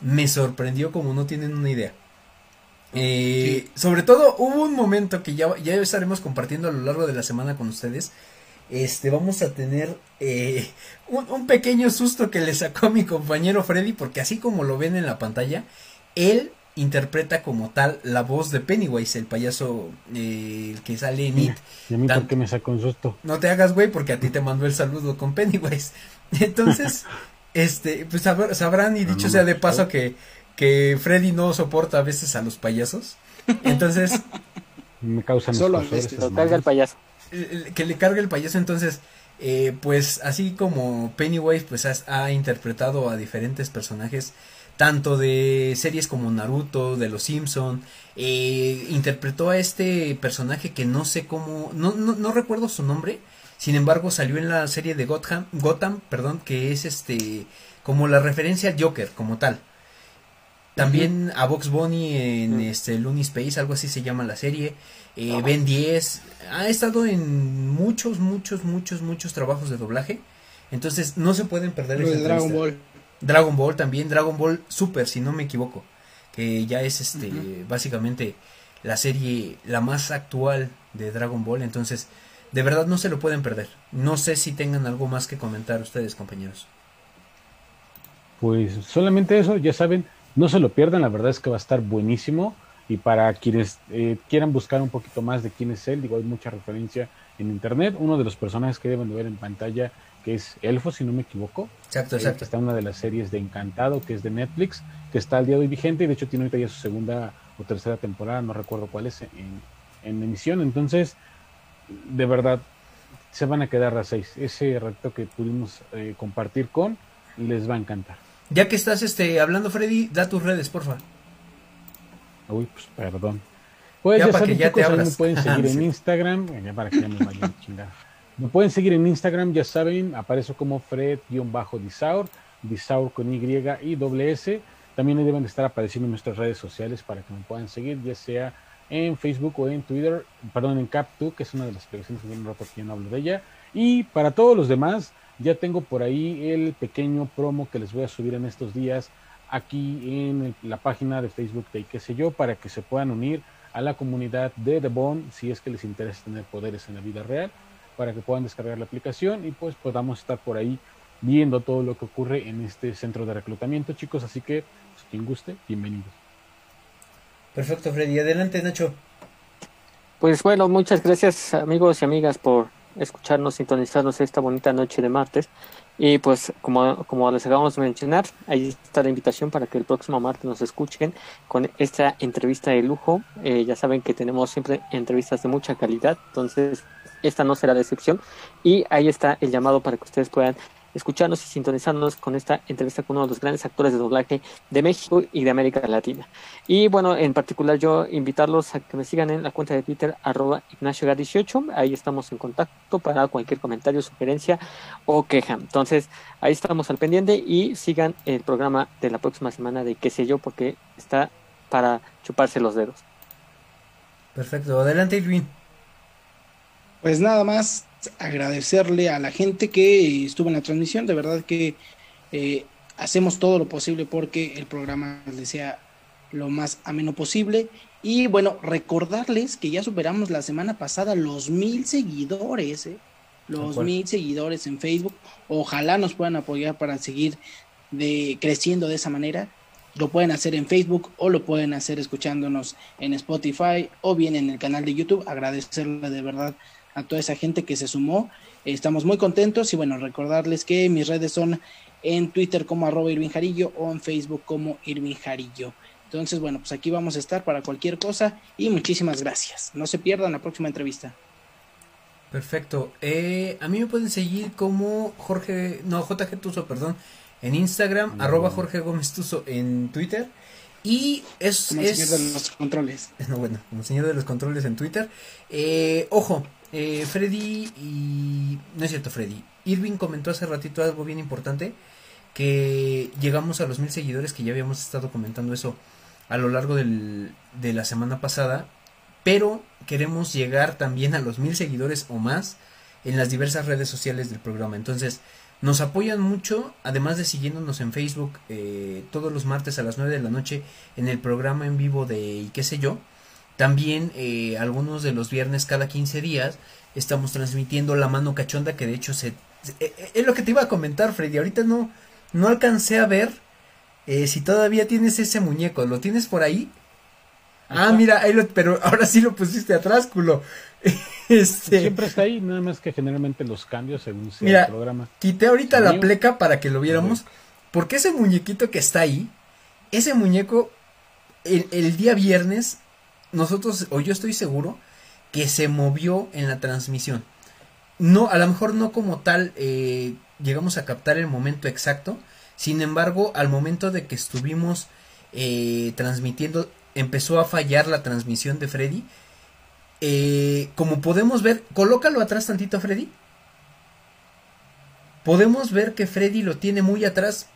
Speaker 4: me sorprendió como no tienen una idea. Eh, sobre todo hubo un momento que ya, ya estaremos compartiendo a lo largo de la semana con ustedes. Este, vamos a tener eh, un, pequeño susto que le sacó a mi compañero Freddy, porque así como lo ven en la pantalla, él interpreta como tal la voz de Pennywise, el payaso eh, el que sale en It.
Speaker 2: ¿Y a mí por qué me sacó un susto?
Speaker 4: No te hagas, güey, porque a ti te mandó el saludo con Pennywise. Entonces, este, pues sabrán y dicho sea de paso que que Freddy no soporta a veces a los payasos. Entonces.
Speaker 2: Me causan
Speaker 1: Solo carga el payaso.
Speaker 4: Que le cargue el payaso, entonces. Eh, pues así como Pennywise pues ha, interpretado a diferentes personajes tanto de series como Naruto, de Los Simpson, eh, interpretó a este personaje que no sé cómo, no, no, no, recuerdo su nombre, sin embargo salió en la serie de Gotham, Gotham, perdón, que es este como la referencia al Joker como tal. También a Box Bunny en este Looney Space, algo así se llama la serie. Eh, Ben 10 ha estado en muchos, muchos, muchos, muchos trabajos de doblaje. Entonces no se pueden perder.
Speaker 3: Dragon Ball.
Speaker 4: Dragon Ball también, Dragon Ball Super, si no me equivoco. Que ya es este básicamente la serie la más actual de Dragon Ball. Entonces, de verdad no se lo pueden perder. No sé si tengan algo más que comentar ustedes, compañeros.
Speaker 2: Pues solamente eso, ya saben, no se lo pierdan, la verdad es que va a estar buenísimo. Y para quienes eh, quieran buscar un poquito más de quién es él, digo, hay mucha referencia en internet. Uno de los personajes que deben de ver en pantalla, que es Elfo, si no me equivoco.
Speaker 4: Exacto, eh, exacto.
Speaker 2: está en una de las series de Encantado, que es de Netflix, que está al día de hoy vigente y de hecho tiene ahorita ya su segunda o tercera temporada, no recuerdo cuál es, en, emisión. Entonces, de verdad, se van a quedar a seis. Ese reto que pudimos eh, compartir con les va a encantar.
Speaker 4: Ya que estás este, hablando, Freddy, da tus redes, porfa.
Speaker 2: Uy, pues perdón. Pues ya, para que ya te me pueden seguir en Instagram, ya para que ya me vayan chingar. Me pueden seguir en Instagram, ya saben, aparezco como Fred-Disaur, Disaur con Y y doble S. También deben de estar apareciendo en nuestras redes sociales para que me puedan seguir, ya sea en Facebook o en Twitter, perdón, en Cap2, que es una de las aplicaciones que un rato que no hablo de ella. Y para todos los demás, ya tengo por ahí el pequeño promo que les voy a subir en estos días aquí en la página de Facebook de qué sé yo, para que se puedan unir a la comunidad de The Bond si es que les interesa tener poderes en la vida real, para que puedan descargar la aplicación y pues podamos estar por ahí viendo todo lo que ocurre en este centro de reclutamiento, chicos. Así que, pues, quien guste, bienvenidos.
Speaker 4: Perfecto, Freddy. Adelante, Nacho.
Speaker 1: Pues bueno, muchas gracias amigos y amigas por escucharnos, sintonizarnos esta bonita noche de martes. Y pues como, como les acabamos de mencionar, ahí está la invitación para que el próximo martes nos escuchen con esta entrevista de lujo. Eh, ya saben que tenemos siempre entrevistas de mucha calidad, entonces esta no será la excepción. Y ahí está el llamado para que ustedes puedan escucharnos y sintonizarnos con esta entrevista con uno de los grandes actores de doblaje de México y de América Latina. Y bueno, en particular yo invitarlos a que me sigan en la cuenta de Twitter arroba Ignacio 18 ahí estamos en contacto para cualquier comentario, sugerencia o queja. Entonces ahí estamos al pendiente y sigan el programa de la próxima semana de qué sé yo porque está para chuparse los dedos.
Speaker 4: Perfecto, adelante Irving.
Speaker 3: Pues nada más, agradecerle a la gente que estuvo en la transmisión. De verdad que eh, hacemos todo lo posible porque el programa les sea lo más ameno posible. Y bueno, recordarles que ya superamos la semana pasada los mil seguidores, ¿eh? los mil seguidores en Facebook. Ojalá nos puedan apoyar para seguir de, creciendo de esa manera. Lo pueden hacer en Facebook o lo pueden hacer escuchándonos en Spotify o bien en el canal de YouTube. Agradecerle de verdad a toda esa gente que se sumó. Estamos muy contentos y bueno, recordarles que mis redes son en Twitter como arroba Irving Jarillo o en Facebook como Irving Jarillo. Entonces, bueno, pues aquí vamos a estar para cualquier cosa y muchísimas gracias. No se pierdan la próxima entrevista.
Speaker 4: Perfecto. Eh, a mí me pueden seguir como Jorge, no, JG Tuso, perdón, en Instagram, arroba Jorge Gómez Tuso en Twitter. Y es...
Speaker 3: Como el señor de los controles.
Speaker 4: No, bueno, como señor de los controles en Twitter. Eh, ojo, eh, Freddy y... No es cierto, Freddy. Irving comentó hace ratito algo bien importante. Que llegamos a los mil seguidores, que ya habíamos estado comentando eso a lo largo del, de la semana pasada. Pero queremos llegar también a los mil seguidores o más en las diversas redes sociales del programa. Entonces, nos apoyan mucho, además de siguiéndonos en Facebook eh, todos los martes a las 9 de la noche en el programa en vivo de y qué sé yo. También eh, algunos de los viernes cada 15 días estamos transmitiendo La Mano Cachonda, que de hecho se, eh, es lo que te iba a comentar, Freddy. Ahorita no, no alcancé a ver si todavía tienes ese muñeco. ¿Lo tienes por ahí? Ah, mira, ahí lo, pero ahora sí lo pusiste atrás, culo.
Speaker 2: Este... Siempre está ahí, nada más que generalmente los cambios según sea el programa.
Speaker 4: Quité ahorita la pleca para que lo viéramos. Porque ese muñequito que está ahí, ese muñeco, el, día viernes, nosotros, o yo estoy seguro, que se movió en la transmisión. No, a lo mejor no como tal eh, llegamos a captar el momento exacto. Sin embargo, al momento de que estuvimos eh, transmitiendo, empezó a fallar la transmisión de Freddy eh, como podemos ver, colócalo atrás tantito Freddy. Podemos ver que Freddy lo tiene muy atrás.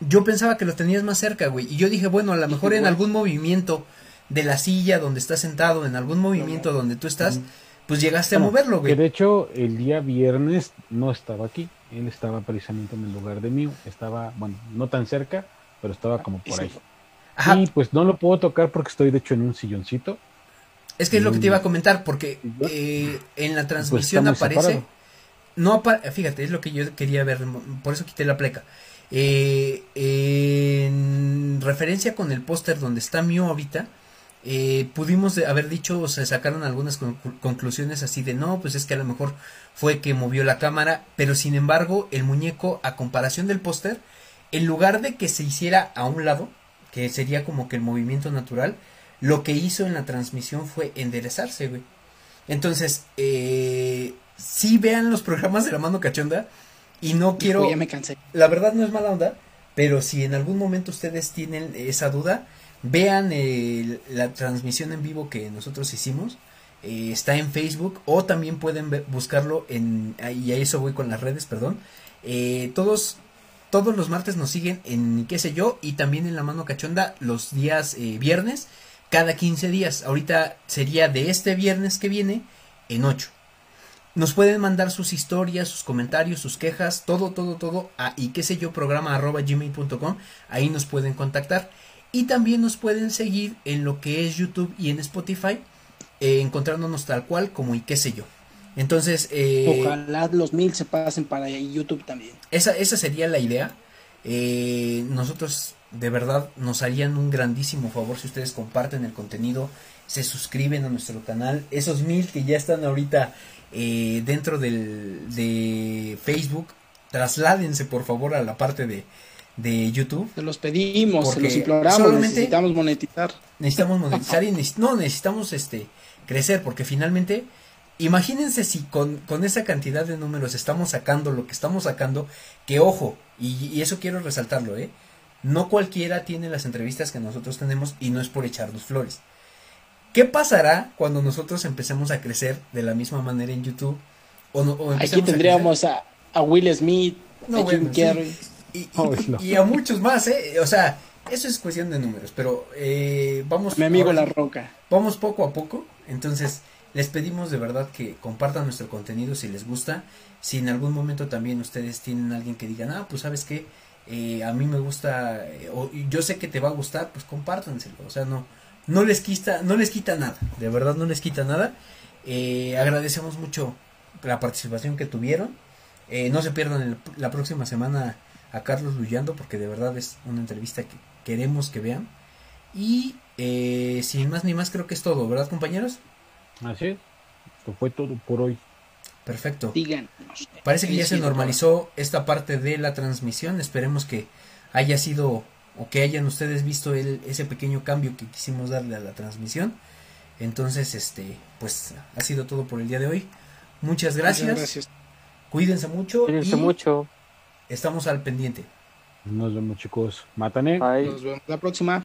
Speaker 4: Yo pensaba que lo tenías más cerca, güey. Y yo dije, bueno, a lo mejor en algún movimiento de la silla donde estás sentado, en algún movimiento donde tú estás, pues llegaste a moverlo, güey.
Speaker 2: Que de hecho, el día viernes no estaba aquí. Él estaba precisamente en el lugar de mío. Estaba, bueno, no tan cerca, pero estaba como por ahí. Y pues no lo puedo tocar porque estoy de hecho en un silloncito
Speaker 4: es que es lo que te iba a comentar, porque eh, en la pues transmisión aparece. No fíjate, es lo que yo quería ver, por eso quité la pleca. Eh, en referencia con el póster donde está Mio ahorita, eh, pudimos haber dicho, o se sacaron algunas conclusiones así de no, pues es que a lo mejor fue que movió la cámara, pero sin embargo, el muñeco, a comparación del póster, en lugar de que se hiciera a un lado, que sería como que el movimiento natural, lo que hizo en la transmisión fue enderezarse, güey. Entonces, eh, sí vean los programas de la mano cachonda y no quiero...
Speaker 3: ya me cansé.
Speaker 4: La verdad no es mala onda, pero si en algún momento ustedes tienen esa duda, vean la transmisión en vivo que nosotros hicimos. Eh, está en Facebook o también pueden buscarlo en... Y a eso voy con las redes, perdón. Eh, todos todos los martes nos siguen en qué sé yo y también en la mano cachonda los días eh, viernes cada 15 días. Ahorita sería de este viernes que viene en 8. Nos pueden mandar sus historias, sus comentarios, sus quejas, todo, todo, todo a y qué sé yo programa arroba gmail.com. Ahí nos pueden contactar. Y también nos pueden seguir en lo que es YouTube y en Spotify, eh, encontrándonos tal cual como y qué sé yo. Entonces,
Speaker 3: eh, ojalá los mil se pasen para YouTube también.
Speaker 4: Esa, esa sería la idea. Eh, nosotros de verdad nos harían un grandísimo favor si ustedes comparten el contenido, se suscriben a nuestro canal. Esos mil que ya están ahorita eh, dentro del, de Facebook, trasládense por favor a la parte de, de YouTube.
Speaker 3: Se los pedimos, se los imploramos, necesitamos monetizar.
Speaker 4: Necesitamos monetizar y no, necesitamos este crecer porque finalmente imagínense si con, con, esa cantidad de números estamos sacando lo que estamos sacando, que ojo, y, y eso quiero resaltarlo, ¿eh? No cualquiera tiene las entrevistas que nosotros tenemos y no es por echarnos flores. ¿Qué pasará cuando nosotros empecemos a crecer de la misma manera en YouTube?
Speaker 3: O, Aquí tendríamos a, Will Smith, a Jim Carrey.
Speaker 4: Y, a muchos más, ¿eh? O sea, eso es cuestión de números, pero eh, vamos...
Speaker 3: Mi amigo La Roca.
Speaker 4: Vamos poco a poco, entonces les pedimos de verdad que compartan nuestro contenido si les gusta. Si en algún momento también ustedes tienen alguien que digan, ah, pues sabes qué, eh, a mí me gusta, eh, o yo sé que te va a gustar, pues compártanselo, o sea, no, no les quita, no les quita nada, de verdad no les quita nada. Eh, agradecemos mucho la participación que tuvieron. no se pierdan la próxima semana a Carlos Luyando porque de verdad es una entrevista que queremos que vean. Y sin más ni más creo que es todo, ¿verdad compañeros?
Speaker 2: Así es. Esto fue todo por hoy.
Speaker 4: Perfecto. Parece que ya se normalizó esta parte de la transmisión. Esperemos que haya sido o que hayan ustedes visto el, ese pequeño cambio que quisimos darle a la transmisión. Entonces, este, pues ha sido todo por el día de hoy. Muchas gracias. Cuídense mucho.
Speaker 1: Cuídense mucho.
Speaker 4: Estamos al pendiente.
Speaker 2: Nos vemos chicos. Mátane.
Speaker 3: Nos vemos la próxima.